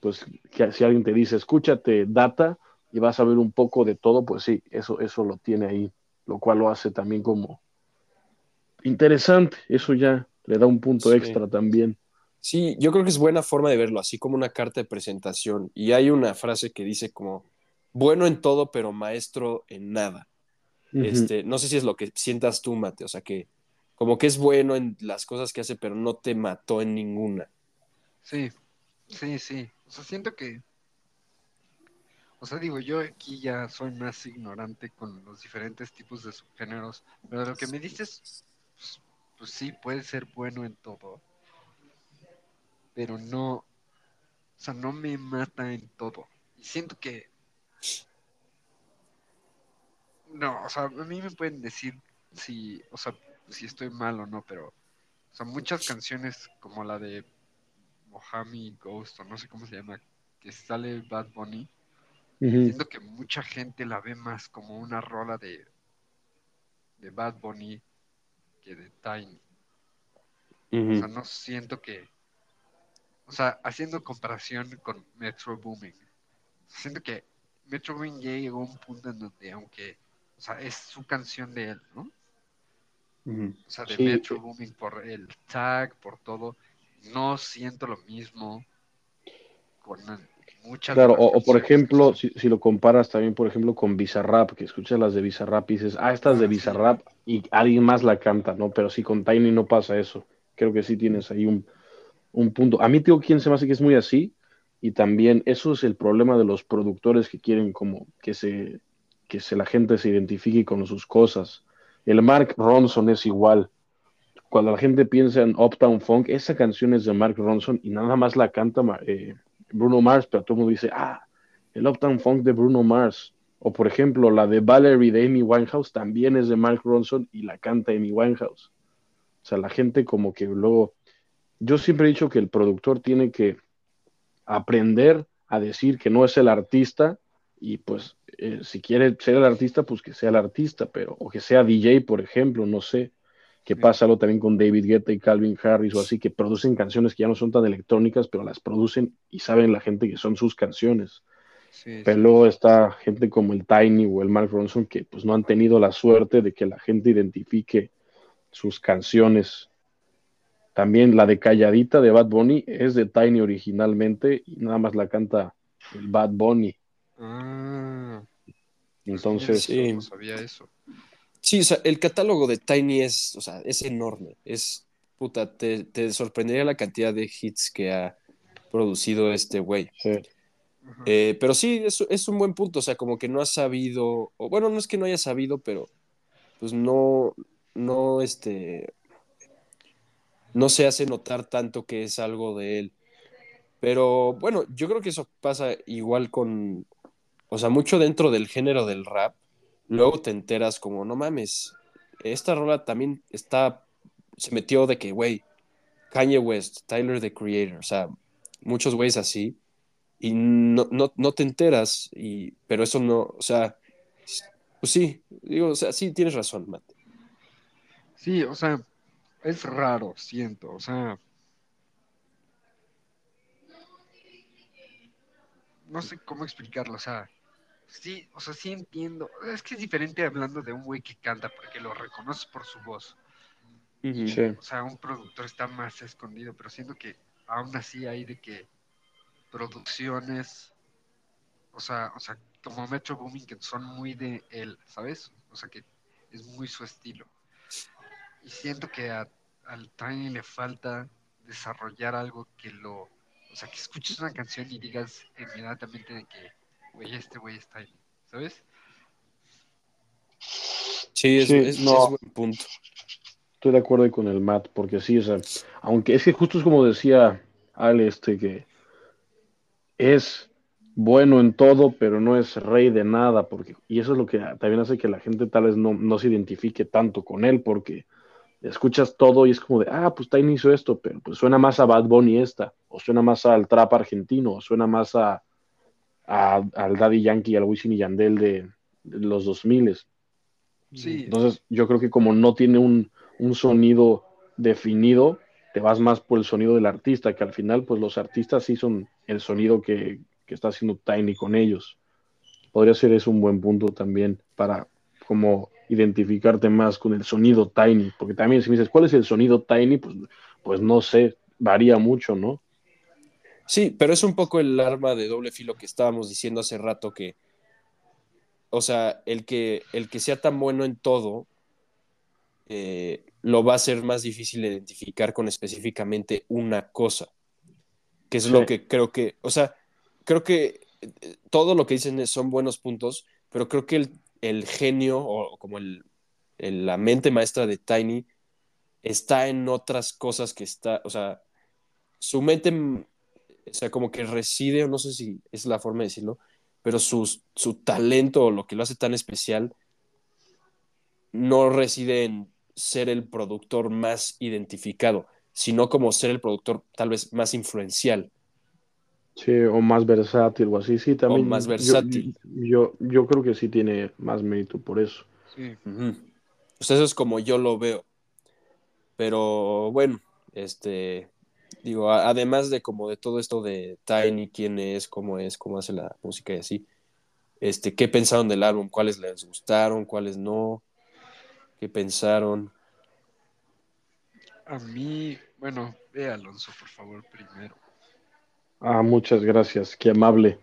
pues, si alguien te dice, escúchate Data y vas a ver un poco de todo, pues sí, eso, eso lo tiene ahí, lo cual lo hace también como interesante, eso ya le da un punto
Sí.
extra también.
Sí, yo creo que es buena forma de verlo, así como una carta de presentación. Y hay una frase que dice como, bueno en todo, pero maestro en nada. Este, no sé si es lo que sientas tú, Mate, o sea que como que es bueno en las cosas que hace, pero no te mató en ninguna.
Sí, sí, sí. O sea, siento que. O sea, digo, yo aquí ya soy más ignorante con los diferentes tipos de subgéneros, pero lo que me dices, pues, pues sí, puede ser bueno en todo. pero no, o sea, no me mata en todo. Y siento que, no, o sea, a mí me pueden decir si, o sea, si estoy mal o no, pero, o sea, muchas canciones como la de Mohami Ghost, o no sé cómo se llama, que sale Bad Bunny, Siento que mucha gente la ve más como una rola de, de Bad Bunny que de Tiny. O sea, no siento que. O sea, haciendo comparación con Metro Booming, siento que Metro Booming ya llegó a un punto en donde, aunque. O sea, es su canción de él, ¿no? O sea, de
Sí,
Metro
eh.
Booming por el tag, por todo. No siento lo mismo con
Claro, o, o por ejemplo, si, si lo comparas también, por ejemplo, con Bizarrap, que escuchas las de Bizarrap y dices, ah, estas de
Ah.
Bizarrap y alguien más la canta, ¿no? Pero sí, con Tiny no pasa eso. Creo que sí tienes ahí un, un punto. A mí, tío, quién se me hace que es muy así y también eso es el problema de los productores que quieren como que se, que se, la gente se identifique con sus cosas. El Mark Ronson es igual. Cuando la gente piensa en Uptown Funk, esa canción es de Mark Ronson y nada más la canta eh, Bruno Mars, pero todo el mundo dice, ah, el Uptown Funk de Bruno Mars. O por ejemplo, la de Valerie de Amy Winehouse también es de Mark Ronson y la canta Amy Winehouse. O sea, la gente como que luego... Yo siempre he dicho que el productor tiene que aprender a decir que no es el artista y pues eh, si quiere ser el artista, pues que sea el artista, pero o que sea DJ, por ejemplo, no sé. Que pasa algo también con David Guetta y Calvin Harris o así, que producen canciones que ya no son tan electrónicas, pero las producen y saben la gente que son sus canciones.
Sí,
Pero
sí.
luego está gente como el Tiny o el Mark Ronson que pues no han tenido la suerte de que la gente identifique sus canciones. También la de Calladita de Bad Bunny es de Tiny originalmente y nada más la canta el Bad Bunny.
Ah,
Entonces,
Sí.
no sabía eso.
Sí, o sea, el catálogo de Tiny es, o sea, es enorme. Es, puta, te, te sorprendería la cantidad de hits que ha producido este güey.
sí.
Eh, pero sí, es, es un buen punto, o sea, como que no ha sabido, o bueno, no es que no haya sabido, pero pues no, no, este, no se hace notar tanto que es algo de él. Pero bueno, yo creo que eso pasa igual con, o sea, mucho dentro del género del rap. Luego te enteras como, no mames, esta rola también está, se metió de que, güey, Kanye West, Tyler the Creator, o sea, muchos güeyes así, y no, no, no te enteras, y, pero eso no, o sea, pues sí, digo, o sea, sí, tienes razón, Matt.
Sí, o sea, es raro, siento, o sea, no sé cómo explicarlo, o sea, sí, o sea, sí entiendo, es que es diferente hablando de un güey que canta porque lo reconoces por su voz.
Sí.
o sea, un productor está más escondido, pero siento que aún así hay de que producciones, o sea, o sea, como Metro Booming que son muy de él, ¿sabes? O sea, que es muy su estilo. Y siento que a, al Tiny le falta desarrollar algo que lo, o sea, que escuches una canción y digas inmediatamente de que, güey, este güey es Tiny, ¿sabes?
Sí, es,
Sí,
es-
no.
es buen punto.
Estoy de acuerdo con el Matt, porque sí, o sea, aunque es que justo es como decía Ale, este, que es bueno en todo, pero no es rey de nada, porque, y eso es lo que también hace que la gente tal vez no, no se identifique tanto con él, porque escuchas todo y es como de, ah, pues Tiny hizo esto, pero pues suena más a Bad Bunny esta, o suena más al trap argentino, o suena más a, a- al Daddy Yankee, al Wisin y Yandel de, de los 2000
Sí,
entonces, yo creo que como no tiene un, un sonido definido, te vas más por el sonido del artista, que al final, pues los artistas sí son el sonido que, que está haciendo Tiny con ellos. Podría ser eso un buen punto también para como identificarte más con el sonido Tiny, porque también si me dices, ¿cuál es el sonido Tiny? Pues, pues no sé, varía mucho, ¿no?
Sí, pero es un poco el arma de doble filo que estábamos diciendo hace rato que, o sea, el que, el que sea tan bueno en todo, eh, lo va a ser más difícil de identificar con específicamente una cosa, que es
Sí.
lo que creo que, o sea, creo que eh, todo lo que dicen son buenos puntos, pero creo que el, el genio o como el, el- la mente maestra de Tiny está en otras cosas que está, o sea, su mente, o sea, como que reside, o no sé si es la forma de decirlo, pero su, su talento o lo que lo hace tan especial no reside en ser el productor más identificado, sino como ser el productor tal vez más influencial.
Sí, o más versátil o así, sí, también.
O más
yo-
versátil.
Yo, yo, creo que sí tiene más mérito por eso.
Sí.
Ujú. Pues eso es como yo lo veo. Pero bueno, este, digo, a- además de como de todo esto de Tiny, quién es, cómo es, cómo hace la música y así, este, ¿qué pensaron del álbum? ¿Cuáles les gustaron? ¿Cuáles no? ¿Qué pensaron?
A mí, bueno, ve Alonso, por favor, primero.
Ah, muchas gracias, qué amable.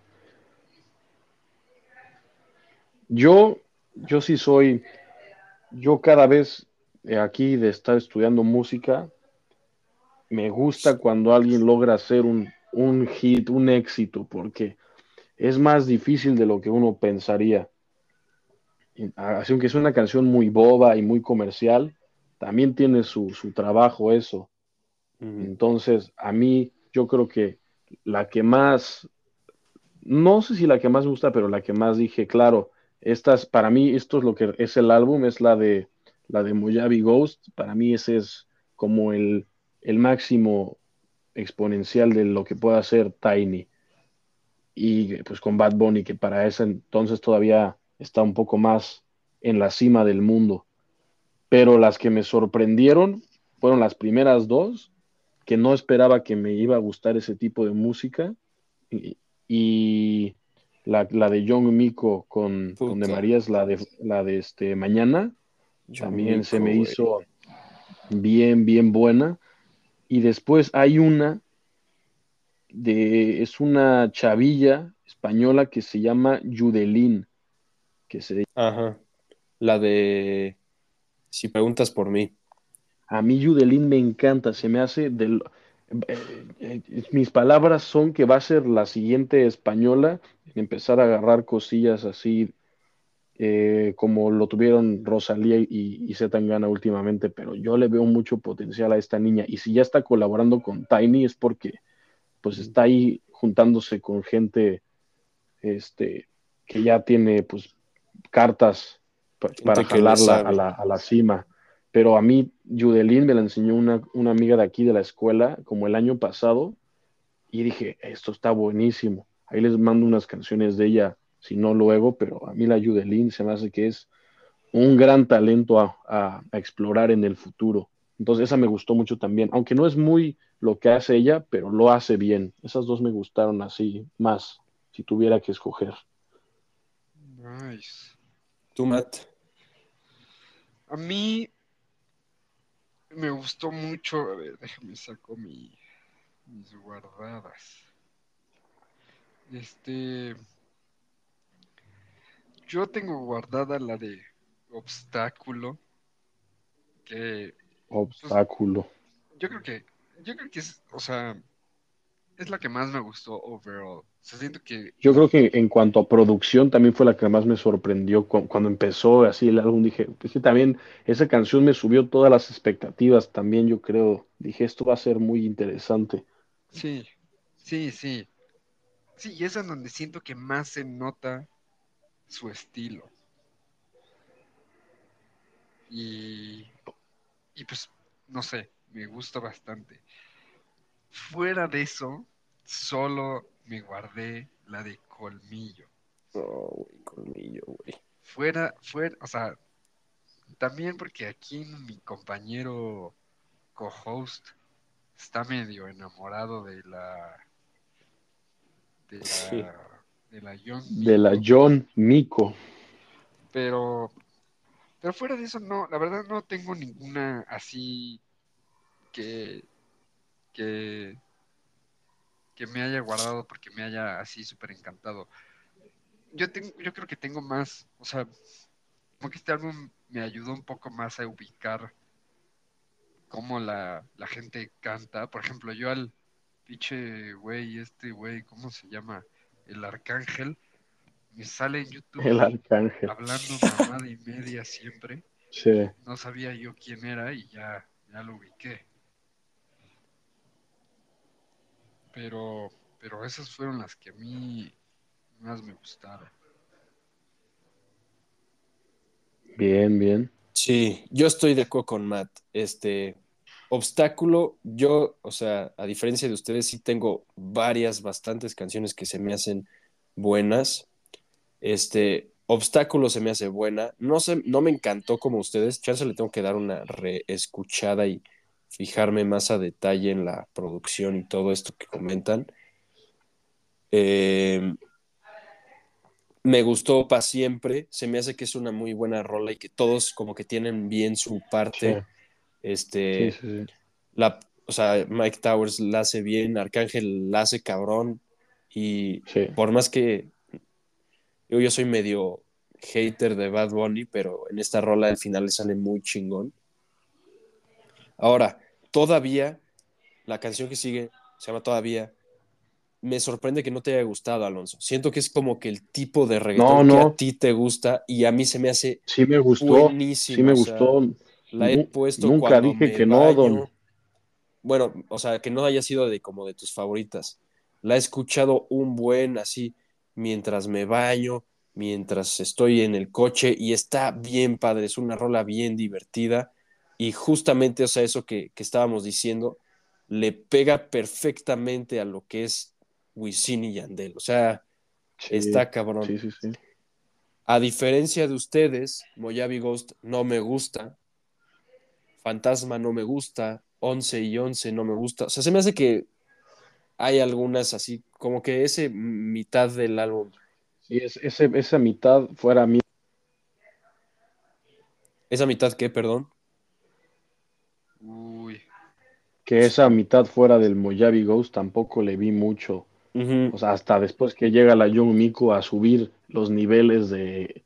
Yo, yo sí soy, yo cada vez eh, aquí de estar estudiando música, me gusta cuando alguien logra hacer un, un hit, un éxito, porque es más difícil de lo que uno pensaría. Así aunque es una canción muy boba y muy comercial, también tiene su, su trabajo eso. Entonces, a mí, yo creo que la que más, no sé si la que más me gusta, pero la que más dije, claro, estas, para mí, esto es lo que es el álbum, es la de la de Mojave Ghost. Para mí, ese es como el, el máximo exponencial de lo que puede hacer Tiny. Y pues con Bad Bunny, que para ese entonces todavía está un poco más en la cima del mundo. Pero las que me sorprendieron fueron las primeras dos que no esperaba que me iba a gustar ese tipo de música. Y, y la, la de John Miko con, con De. Marías, la de, la de este, Mañana,
John
también se me hizo bien, bien buena. Y después hay una de, es una chavilla española que se llama Yudelín, que se
Ajá. La de Si preguntas por mí.
A mí Yudelín me encanta, se me hace del... eh, eh, mis palabras son que va a ser la siguiente española en empezar a agarrar cosillas así eh, como lo tuvieron Rosalía y, y Zetangana últimamente, pero yo le veo mucho potencial a esta niña y si ya está colaborando con Tiny es porque pues está ahí juntándose con gente este que ya tiene pues cartas pa- para jalarla a la, a la cima. Pero a mí, Yudelín me la enseñó una, una amiga de aquí de la escuela, como el año pasado, y dije, esto está buenísimo. Ahí les mando unas canciones de ella, si no luego, pero a mí la Yudelín se me hace que es un gran talento a, a- a explorar en el futuro. Entonces esa me gustó mucho también, aunque no es muy lo que hace ella, pero lo hace bien. Esas dos me gustaron así más, si tuviera que escoger.
Nice.
¿Tú, Matt?
A mí me gustó mucho. A ver, déjame saco mi, mis guardadas. Este. Yo tengo guardada la de obstáculo. Que
Obstáculo.
yo creo que. Yo creo que es. O sea. Es la que más me gustó overall. O sea, siento que.
Yo creo que en cuanto a producción también fue la que más me sorprendió cu- cuando empezó así el álbum. Dije, pues que también esa canción me subió todas las expectativas también, yo creo. Dije, esto va a ser muy interesante.
Sí, sí, sí. Sí, y es en donde siento que más se nota su estilo. Y, y pues, no sé, me gusta bastante. Fuera de eso, solo me guardé la de colmillo.
No, güey, colmillo, güey.
Fuera, fuera, o sea, también porque aquí mi compañero co-host está medio enamorado de la de la
Sí.
De la
De John Miko.
pero pero fuera de eso no, la verdad no tengo ninguna así que que que me haya guardado porque me haya así súper encantado. Yo tengo, yo creo que tengo más, o sea, como que este álbum me ayudó un poco más a ubicar cómo la, la gente canta. Por ejemplo, yo al pinche güey, este güey, ¿cómo se llama? El Arcángel, me sale en YouTube
El arcángel.
hablando mamada y media siempre.
Sí.
No sabía yo quién era y ya, ya lo ubiqué. Pero, pero esas fueron las que a mí más me gustaron.
Bien, bien.
Sí, yo estoy de acuerdo con Matt. Este obstáculo, yo, o sea, a diferencia de ustedes, sí tengo varias, bastantes canciones que se me hacen buenas. Este, obstáculo se me hace buena. No sé, no me encantó como ustedes. Chance le tengo que dar una reescuchada y fijarme más a detalle en la producción y todo esto que comentan. Eh, me gustó para siempre. Se me hace que es una muy buena rola y que todos como que tienen bien su parte. Este,
Sí, sí, sí.
la, o sea, Mike Towers la hace bien, Arcángel la hace cabrón. Y por más que yo, yo soy medio hater de Bad Bunny, pero en esta rola al final le sale muy chingón. Ahora, todavía, la canción que sigue se llama Todavía. Me sorprende que no te haya gustado, Alonso. Siento que es como que el tipo de reggaetón
No,
que a ti te gusta y a mí se me hace
Sí me gustó.
buenísimo.
Sí me
o sea,
gustó.
La he puesto
nunca
cuando
dije
me
que no,
baño.
don.
Bueno, o sea, que no haya sido de como de tus favoritas. La he escuchado un buen así mientras me baño, mientras estoy en el coche y está bien padre, es una rola bien divertida y justamente, o sea, eso que, que estábamos diciendo, le pega perfectamente a lo que es Wisin y Yandel. O sea,
Sí,
está cabrón.
Sí, sí, sí.
A diferencia de ustedes, Moyavi Ghost no me gusta. Fantasma no me gusta. 11 y 11 no me gusta. O sea, se me hace que hay algunas así, como que ese mitad del álbum.
Sí, es- ese- esa mitad fuera mí.
¿Esa mitad qué, perdón?
Uy,
Que esa mitad fuera del Mojave Ghost tampoco le vi mucho. O sea, hasta después que llega la Young Miko a subir los niveles de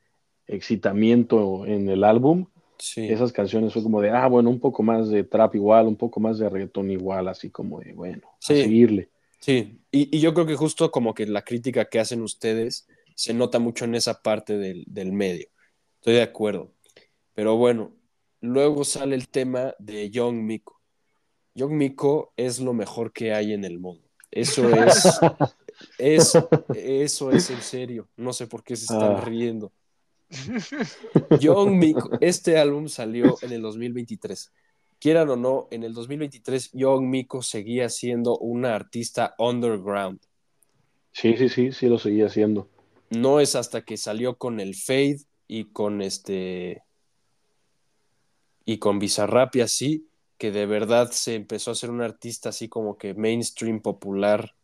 excitamiento en el álbum,
Sí.
esas canciones fue como de, ah, bueno, un poco más de trap igual, un poco más de reggaetón igual, así como de, bueno, a seguirle.
Sí, y, y yo creo que justo como que la crítica que hacen ustedes se nota mucho en esa parte del, del medio. Estoy de acuerdo. Pero bueno, luego sale el tema de Young Miko. Young Miko es lo mejor que hay en el mundo. Eso es, es, eso es en serio. No sé por qué se están
Ah.
riendo. Young este álbum salió en el 2023. Quieran o no, en el 2023 Young Miko seguía siendo una artista underground.
Sí, sí, sí, sí lo seguía haciendo.
No es hasta que salió con el Fade y con este y con Bizarrap y así que de verdad se empezó a ser un artista así como que mainstream popular.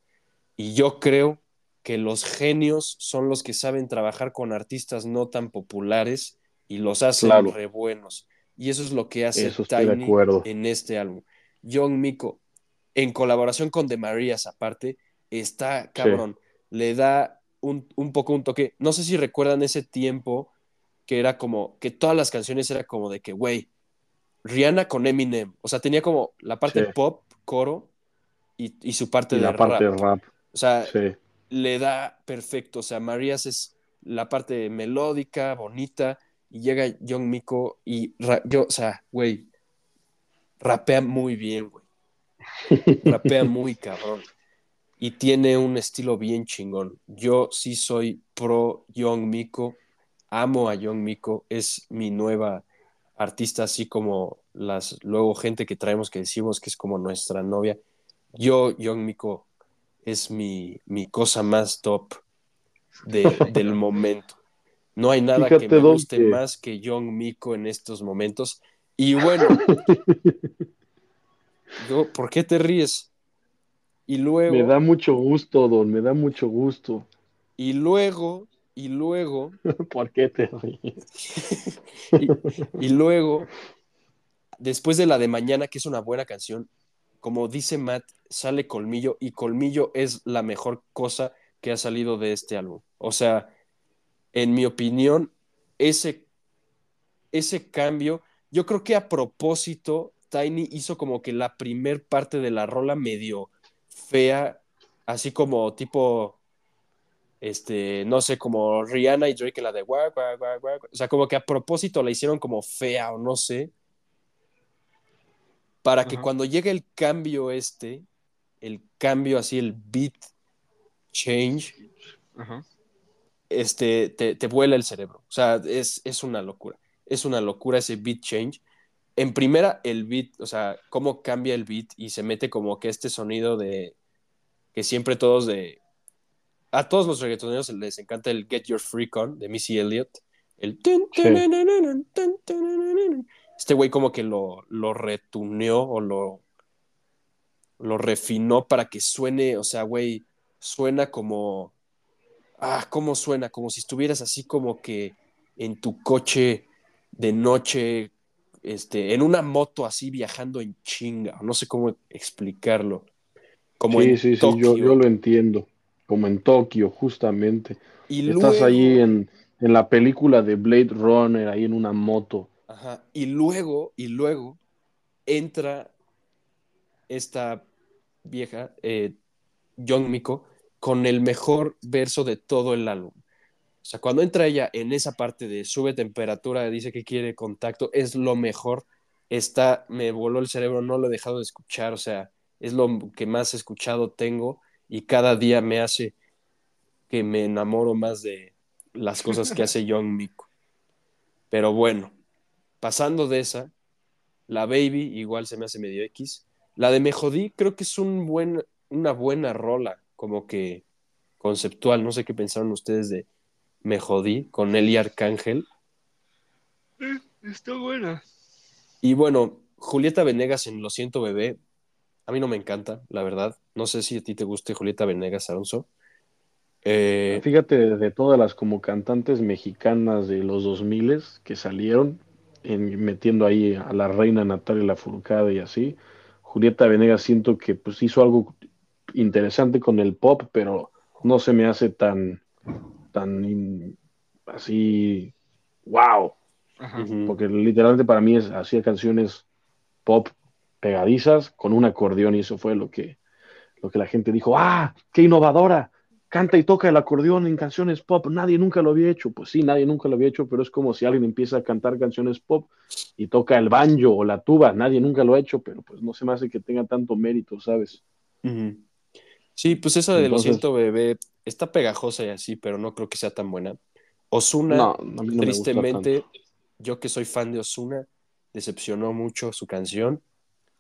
Y yo creo que los genios son los que saben trabajar con artistas no tan populares y los hacen
Claro.
re buenos. Y eso es lo que hace
de
Tiny en este álbum. Young Miko, en colaboración con The Marías aparte, está cabrón. Le da un, un poco un toque. No sé si recuerdan ese tiempo que era como, que todas las canciones era como de que, güey, Rihanna con Eminem. O sea, tenía como la parte
Sí.
pop, coro, y, y su parte
Y
de
la parte de rap.
O sea,
Sí.
Le da perfecto. O sea, Marías es la parte melódica, bonita, y llega Young Miko y yo, o sea, güey, rapea muy bien, güey. Rapea muy cabrón. Y tiene un estilo bien chingón. Yo sí soy pro Young Miko. Amo a Young Miko. Es mi nueva artista, así como las luego gente que traemos que decimos que es como nuestra novia. Yo, Young Miko, es mi, mi cosa más top de- del momento. No hay nada que me guste más que Young Miko en estos momentos. Y bueno, yo, ¿por qué te ríes? Y luego,
Me da mucho gusto, Don, me da mucho gusto.
y luego, y luego,
¿Por qué te ríes?
y, y luego, después de la de mañana, que es una buena canción, como dice Matt, sale Colmillo y Colmillo es la mejor cosa que ha salido de este álbum. O sea, en mi opinión, ese, ese cambio, yo creo que a propósito, Tiny hizo como que la primer parte de la rola medio fea, así como tipo, este, no sé, como Rihanna y Drake la de. O sea, como que a propósito la hicieron como fea o no sé, para que cuando llegue el cambio este, el cambio, así el beat change, este, te, te vuela el cerebro. O sea, es, es una locura. Es una locura ese beat change. En primera, el beat, o sea, cómo cambia el beat y se mete como que este sonido de que siempre todos de a todos los reggaetoneros les encanta el Get Your Freak On de Missy Elliott. El
Sí.
Este güey como que lo, lo retuneó o lo lo refinó para que suene, o sea, güey, suena como ah, cómo suena, como si estuvieras así como que en tu coche de noche este, en una moto así viajando en chinga, no sé cómo explicarlo. Como
sí,
en
sí, sí, yo, yo lo entiendo. Como en Tokio, justamente.
Y
Estás
luego-
ahí en, en la película de Blade Runner, ahí en una moto.
Ajá, Y luego, y luego entra esta vieja, eh, Young Miko, con el mejor verso de todo el álbum. O sea, cuando entra ella en esa parte de sube temperatura, dice que quiere contacto, es lo mejor. Está, me voló el cerebro, no lo he dejado de escuchar, o sea, es lo que más escuchado tengo y cada día me hace que me enamoro más de las cosas que hace Young Miko. Pero bueno, pasando de esa, la Baby igual se me hace medio X. La de Me Jodí creo que es un buen, una buena rola, como que conceptual. No sé qué pensaron ustedes de Me Jodí con Eli Arcángel.
Eh, Está buena.
Y bueno, Julieta Venegas en Lo siento bebé, a mí no me encanta, la verdad. No sé si a ti te guste Julieta Venegas, Alonso. Eh,
Fíjate, de, todas las como cantantes mexicanas de los 2000 que salieron, en- metiendo ahí a la reina Natalia Lafourcade y así, Julieta Venegas siento que pues hizo algo interesante con el pop, pero no se me hace tan, tan in- así, wow,
Ajá.
porque literalmente para mí es, hacía canciones pop pegadizas con un acordeón y eso fue lo que, lo que la gente dijo, ah, qué innovadora, canta y toca el acordeón en canciones pop, nadie nunca lo había hecho, pues sí, nadie nunca lo había hecho, pero es como si alguien empieza a cantar canciones pop y toca el banjo o la tuba, nadie nunca lo ha hecho, pero pues no se me hace que tenga tanto mérito, ¿sabes?
Sí, pues esa de Lo siento bebé está pegajosa y así, pero no creo que sea tan buena. Osuna,
No, no
tristemente, yo que soy fan de Osuna, decepcionó mucho su canción,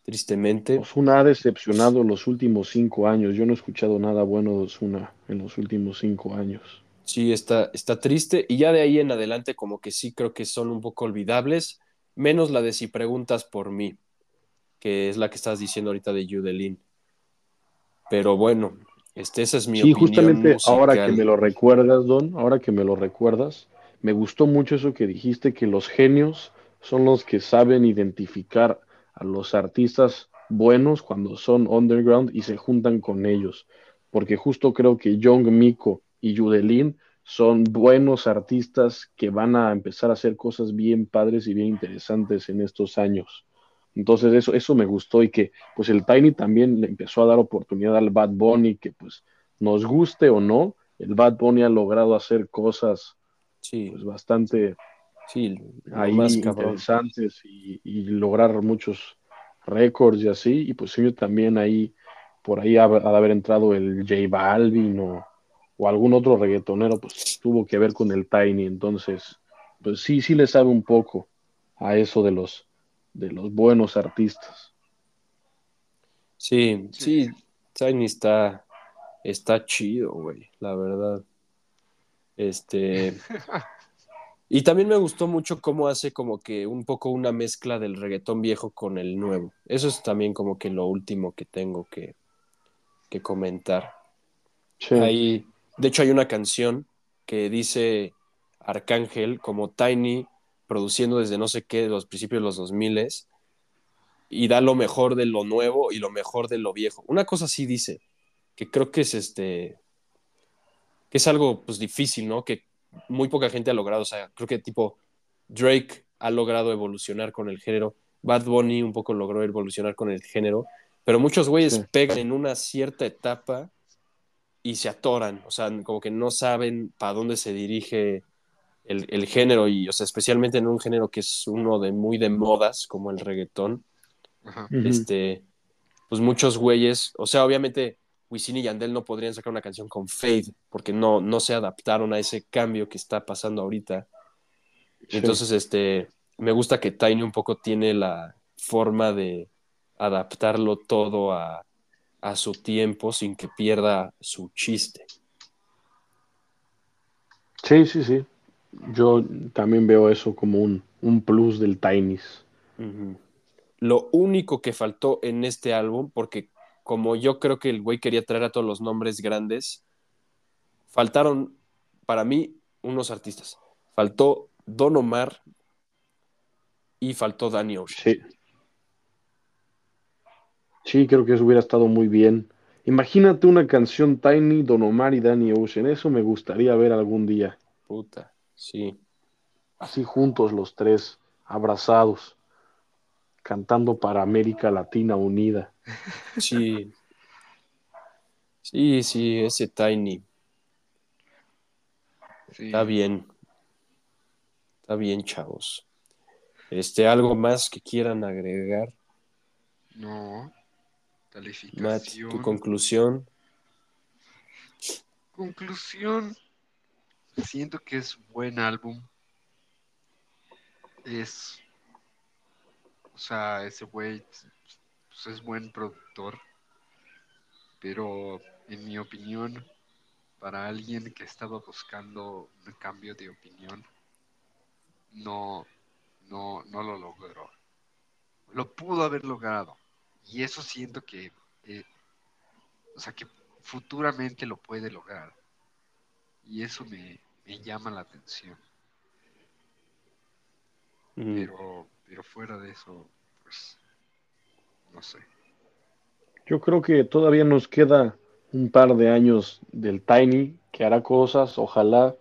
tristemente.
Ozuna ha decepcionado los últimos cinco años, yo no he escuchado nada bueno de Ozuna en los últimos cinco años.
Sí, está, está triste. Y ya de ahí en adelante, como que sí creo que son un poco olvidables, menos la de si preguntas por mí, que es la que estás diciendo ahorita de Yudelin. Pero bueno, este, esa es mi
Sí,
opinión.
justamente ahora que me lo recuerdas, Don, ahora que me lo recuerdas, me gustó mucho eso que dijiste, que los genios son los que saben identificar a los artistas buenos cuando son underground y se juntan con ellos. Porque justo creo que Young Miko y Yudelin son buenos artistas que van a empezar a hacer cosas bien padres y bien interesantes en estos años. Entonces eso, eso me gustó y que pues el Tiny también le empezó a dar oportunidad al Bad Bunny, que pues nos guste o no, el Bad Bunny ha logrado hacer cosas
Sí,
pues bastante
sí,
ahí
más
interesantes y, y lograr muchos récords y así, y pues ellos también ahí, por ahí ha, ha de haber entrado el J Balvin o, o algún otro reggaetonero, pues tuvo que ver con el Tiny, entonces, pues sí, sí le sabe un poco a eso de los, de los buenos artistas.
Sí, sí, Tiny está, está chido, güey, la verdad. Este. Y también me gustó mucho cómo hace como que un poco una mezcla del reggaetón viejo con el nuevo. Eso es también como que lo último que tengo que, que comentar.
Sí.
Ahí, de hecho, hay una canción que dice Arcángel como Tiny produciendo desde no sé qué, los principios de los 2000 y da lo mejor de lo nuevo y lo mejor de lo viejo. Una cosa sí dice, que creo que es este, que es algo pues difícil, ¿no? Que muy poca gente ha logrado, o sea, creo que tipo Drake ha logrado evolucionar con el género, Bad Bunny un poco logró evolucionar con el género, pero muchos güeyes
Sí.
pegan en una cierta etapa y se atoran, o sea, como que no saben para dónde se dirige el, el género y, o sea, especialmente en un género que es uno de muy de modas como el reggaetón,
Ajá.
Este, pues muchos güeyes, o sea, obviamente Wisin y Yandel no podrían sacar una canción con Fade porque no, no se adaptaron a ese cambio que está pasando ahorita.
Sí.
Entonces, este, me gusta que Tiny un poco tiene la forma de adaptarlo todo a, a su tiempo sin que pierda su chiste.
Sí, sí, sí. Yo también veo eso como un, un plus del Tinys.
Lo único que faltó en este álbum, porque como yo creo que el güey quería traer a todos los nombres grandes, faltaron para mí unos artistas. Faltó Don Omar y faltó Danny Ocean.
Sí. Sí, creo que eso hubiera estado muy bien. Imagínate una canción Tiny, Don Omar y Danny Ocean. Eso me gustaría ver algún día.
Puta, sí.
Así juntos los tres, abrazados, cantando para América Latina unida.
Sí. Sí, sí, ese Tiny.
Sí.
Está bien. Está bien, chavos. Este, ¿algo más que quieran agregar?
No.
Matt,
Calificación.
tu conclusión.
Conclusión. Siento que es buen álbum. Es. O sea, ese güey pues, es buen productor. Pero en mi opinión, para alguien que estaba buscando un cambio de opinión, no, no, no lo logró. Lo pudo haber logrado. Y eso siento que, eh, o sea, que futuramente lo puede lograr. Y eso me, me llama la atención.
Mm,
Pero, pero fuera de eso, pues, no sé.
Yo creo que todavía nos queda un par de años del Tiny, que hará cosas, ojalá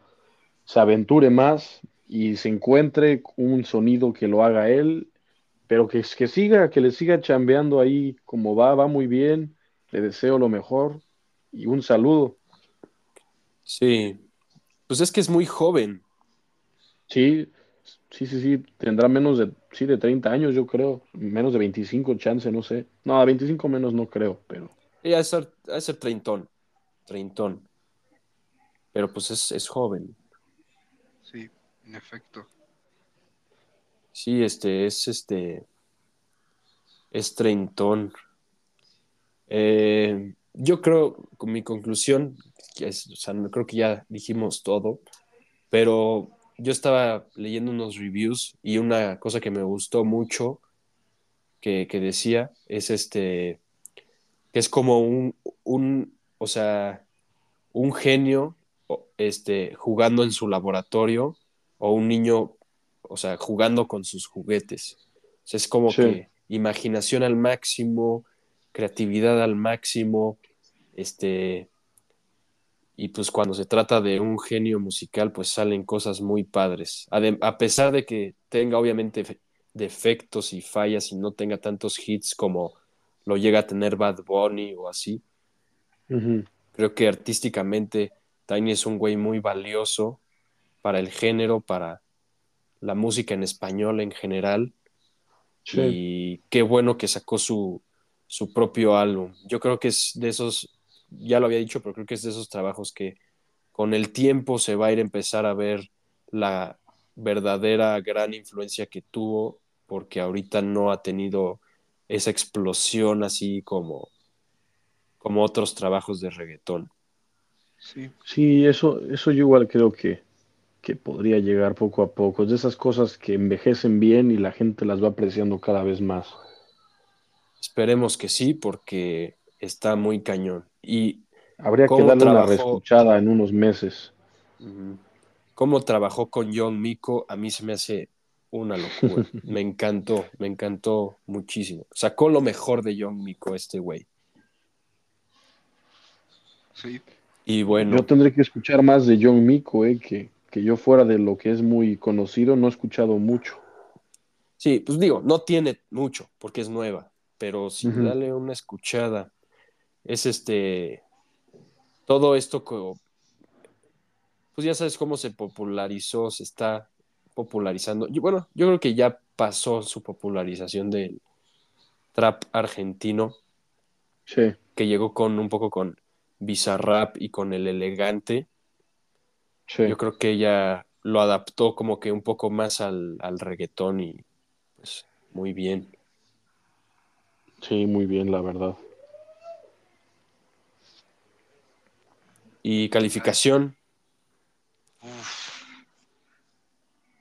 se aventure más y se encuentre un sonido que lo haga él, pero que, que siga, que le siga chambeando ahí como va, va muy bien, le deseo lo mejor y un saludo.
Sí. Pues es que es muy joven.
Sí, sí, sí, sí, tendrá menos de, sí, de 30 años, yo creo, menos de 25 chance, no sé. No, a 25 menos no creo, pero
Y de ser, de ser treintón. Treintón. Pero pues es, es joven.
Sí, en efecto.
Sí, este, es este. Es treintón. Eh, yo creo, con mi conclusión, que es- o sea, no creo que ya dijimos todo, pero yo estaba leyendo unos reviews y una cosa que me gustó mucho que, que decía es este, que es como un, un, o sea, un genio este, jugando en su laboratorio o un niño, o sea, jugando con sus juguetes. O sea, es como
Sí.
que imaginación al máximo, creatividad al máximo, este, y pues cuando se trata de un genio musical, pues salen cosas muy padres. A pesar de que tenga obviamente fe- defectos y fallas y no tenga tantos hits como lo llega a tener Bad Bunny o así, creo que artísticamente Tiny es un güey muy valioso para el género, para la música en español en general.
sí.
Y qué bueno que sacó su, su propio álbum. Yo creo que es de esos, ya lo había dicho, pero creo que es de esos trabajos que con el tiempo se va a ir a empezar a ver la verdadera gran influencia que tuvo, porque ahorita no ha tenido esa explosión así como, como otros trabajos de reggaetón.
Sí,
Sí, eso, eso yo igual creo que, que podría llegar poco a poco. Es de esas cosas que envejecen bien y la gente las va apreciando cada vez más.
Esperemos que sí, porque está muy cañón. Y
Habría que
¿Cómo
darle una reescuchada en unos meses.
Cómo trabajó con John Miko, a mí se me hace una locura. Me encantó, me encantó muchísimo. Sacó lo mejor de John Miko este güey.
sí,
Y bueno,
Yo tendré que escuchar más de John Miko, eh, que, que yo fuera de lo que es muy conocido, no he escuchado mucho.
sí, pues digo, no tiene mucho porque es nueva, pero
Ujú.
dale una escuchada. Es este, todo esto, pues ya sabes cómo se popularizó, se está popularizando. Y bueno, yo creo que ya pasó su popularización del trap argentino,
Sí,
que llegó con un poco con Bizarrap y con el elegante.
sí.
Yo creo que ella lo adaptó como que un poco más al, al reggaetón y pues muy bien.
Sí, muy bien, la verdad.
Y calificación,
Uf.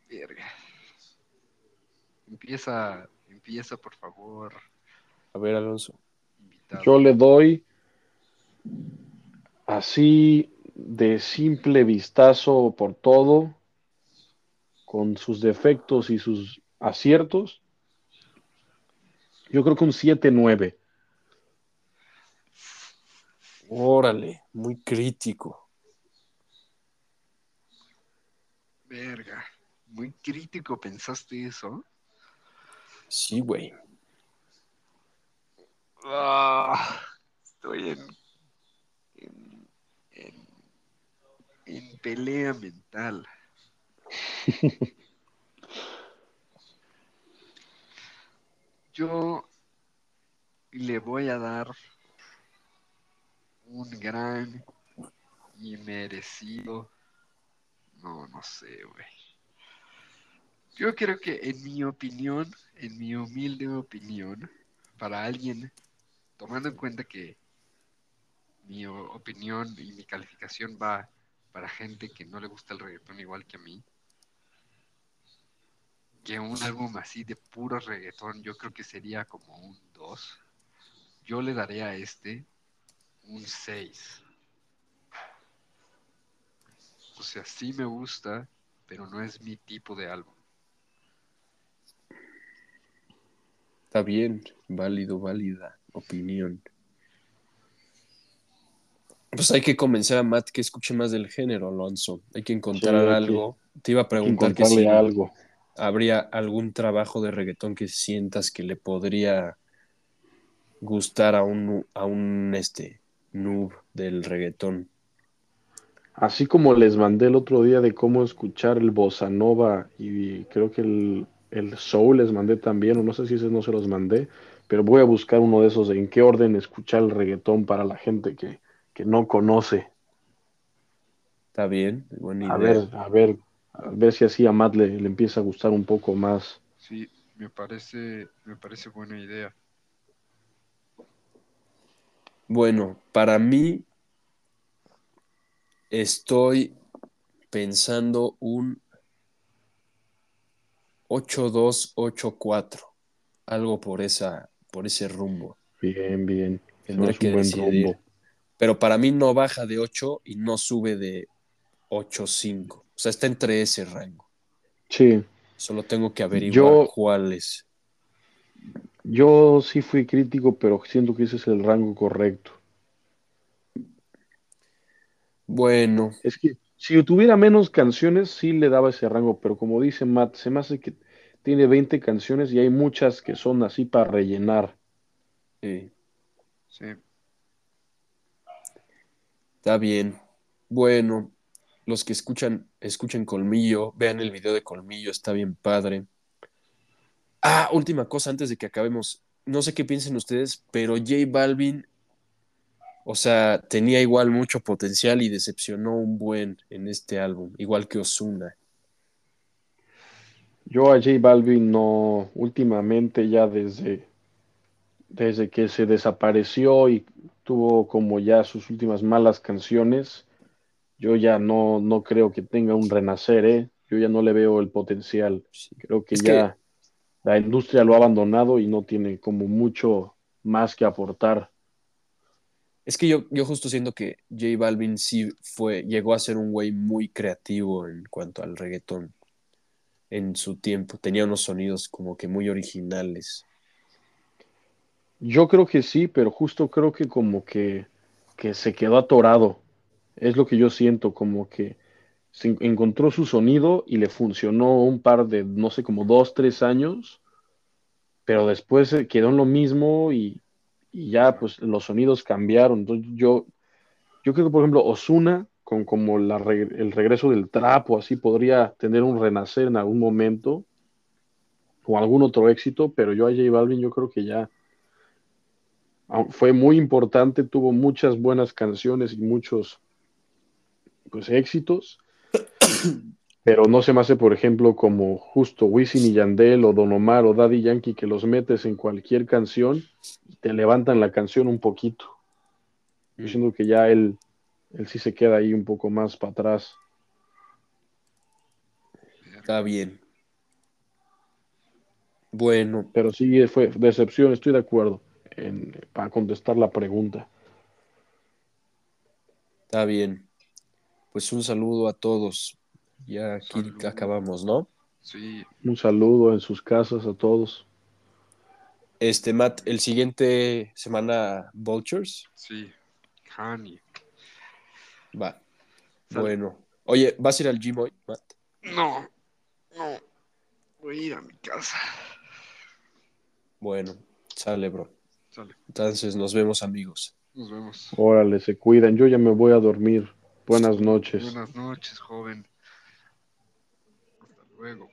Verga. Empieza, empieza por favor,
a ver Alonso.
invitado.
Yo le doy así de simple vistazo por todo, con sus defectos y sus aciertos. Yo creo que un 7-9.
Órale, muy crítico.
Verga. Muy crítico, ¿pensaste eso?
Sí, güey.
Ah, estoy en, en, en, en pelea mental. Yo le voy a dar un gran y merecido. No, no sé, güey. Yo creo que en mi opinión, en mi humilde opinión, para alguien, tomando en cuenta que mi opinión y mi calificación va para gente que no le gusta el reggaetón igual que a mí, que un álbum así de puro reggaetón, yo creo que sería como un 2. Yo le daré a este un 6. O sea, sí me gusta, pero no es mi tipo de álbum.
Está bien, válido, válida opinión. Pues hay que convencer a Matt que escuche más del género, Alonso. Hay que encontrar
Sí, hay que-
algo. Te iba a preguntar que si
algo.
habría algún trabajo de reggaetón que sientas que le podría gustar a un, a un este, noob del reggaetón.
Así como les mandé el otro día de cómo escuchar el bossa nova y creo que el, el soul les mandé también, o no sé si ese no se los mandé, pero voy a buscar uno de esos de en qué orden escuchar el reggaetón para la gente que, que no conoce.
Está bien, buena idea.
A ver, a ver, a ver si así a Matt le, le empieza a gustar un poco más.
Sí, me parece, me parece buena idea.
Bueno, para mí estoy pensando un 8-2-8-4, algo por esa, por ese rumbo.
Bien, bien.
Tendré
Es
que
un buen
decidir.
rumbo.
Pero para mí no baja de 8 y no sube de 8-5. O sea, está entre ese rango.
Sí,
Solo tengo que averiguar
Yo-
cuál es.
Yo sí fui crítico, pero siento que ese es el rango correcto.
Bueno,
Es que si tuviera menos canciones, sí le daba ese rango, pero como dice Matt, se me hace que tiene 20 canciones y hay muchas que son así para rellenar.
sí,
Sí,
está bien. Bueno, los que escuchan, escuchen Colmillo, vean el video de Colmillo, está bien padre. Ah, última cosa antes de que acabemos. No sé qué piensen ustedes, pero J Balvin, o sea, tenía igual mucho potencial y decepcionó un buen en este álbum, igual que Ozuna.
Yo a J Balvin no, últimamente ya desde, desde que se desapareció y tuvo como ya sus últimas malas canciones, yo ya no, no creo que tenga un renacer, ¿eh? Yo ya no le veo el potencial. Creo que
Es
ya la industria lo ha abandonado y no tiene como mucho más que aportar.
Es que yo, yo justo siento que J Balvin sí fue, llegó a ser un güey muy creativo en cuanto al reggaetón en su tiempo. Tenía unos sonidos como que muy originales.
Yo creo que sí, pero justo creo que como que, que se quedó atorado. Es lo que yo siento, como que encontró su sonido y le funcionó un par de, no sé, como dos, tres años, pero después se quedó en lo mismo y, y ya pues los sonidos cambiaron. Entonces yo, yo creo que por ejemplo Ozuna, con como la el regreso del trap o así, podría tener un renacer en algún momento o algún otro éxito, pero yo a J Balvin yo creo que ya ah, fue muy importante, tuvo muchas buenas canciones y muchos pues éxitos, pero no se me hace, por ejemplo, como justo Wisin y Yandel o Don Omar o Daddy Yankee que los metes en cualquier canción y te levantan la canción un poquito. Yo siento que ya él, él sí se queda ahí un poco más para atrás.
Está bien. Bueno.
Pero sí fue decepción, estoy de acuerdo en, para contestar la pregunta.
Está bien. Pues un saludo a todos. Ya aquí acabamos, ¿no?
Sí.
Un saludo en sus casas a todos.
Este, Matt, el siguiente semana, Vultures.
Sí. Honey.
Va. Bueno. Oye, ¿vas a ir al gym hoy, Matt?
No. No. Voy a ir a mi casa.
Bueno, sale, bro.
Sale.
Entonces nos vemos, amigos.
Nos vemos.
Órale, se cuidan. Yo ya me voy a dormir. Buenas noches.
Buenas noches, joven. Hasta luego.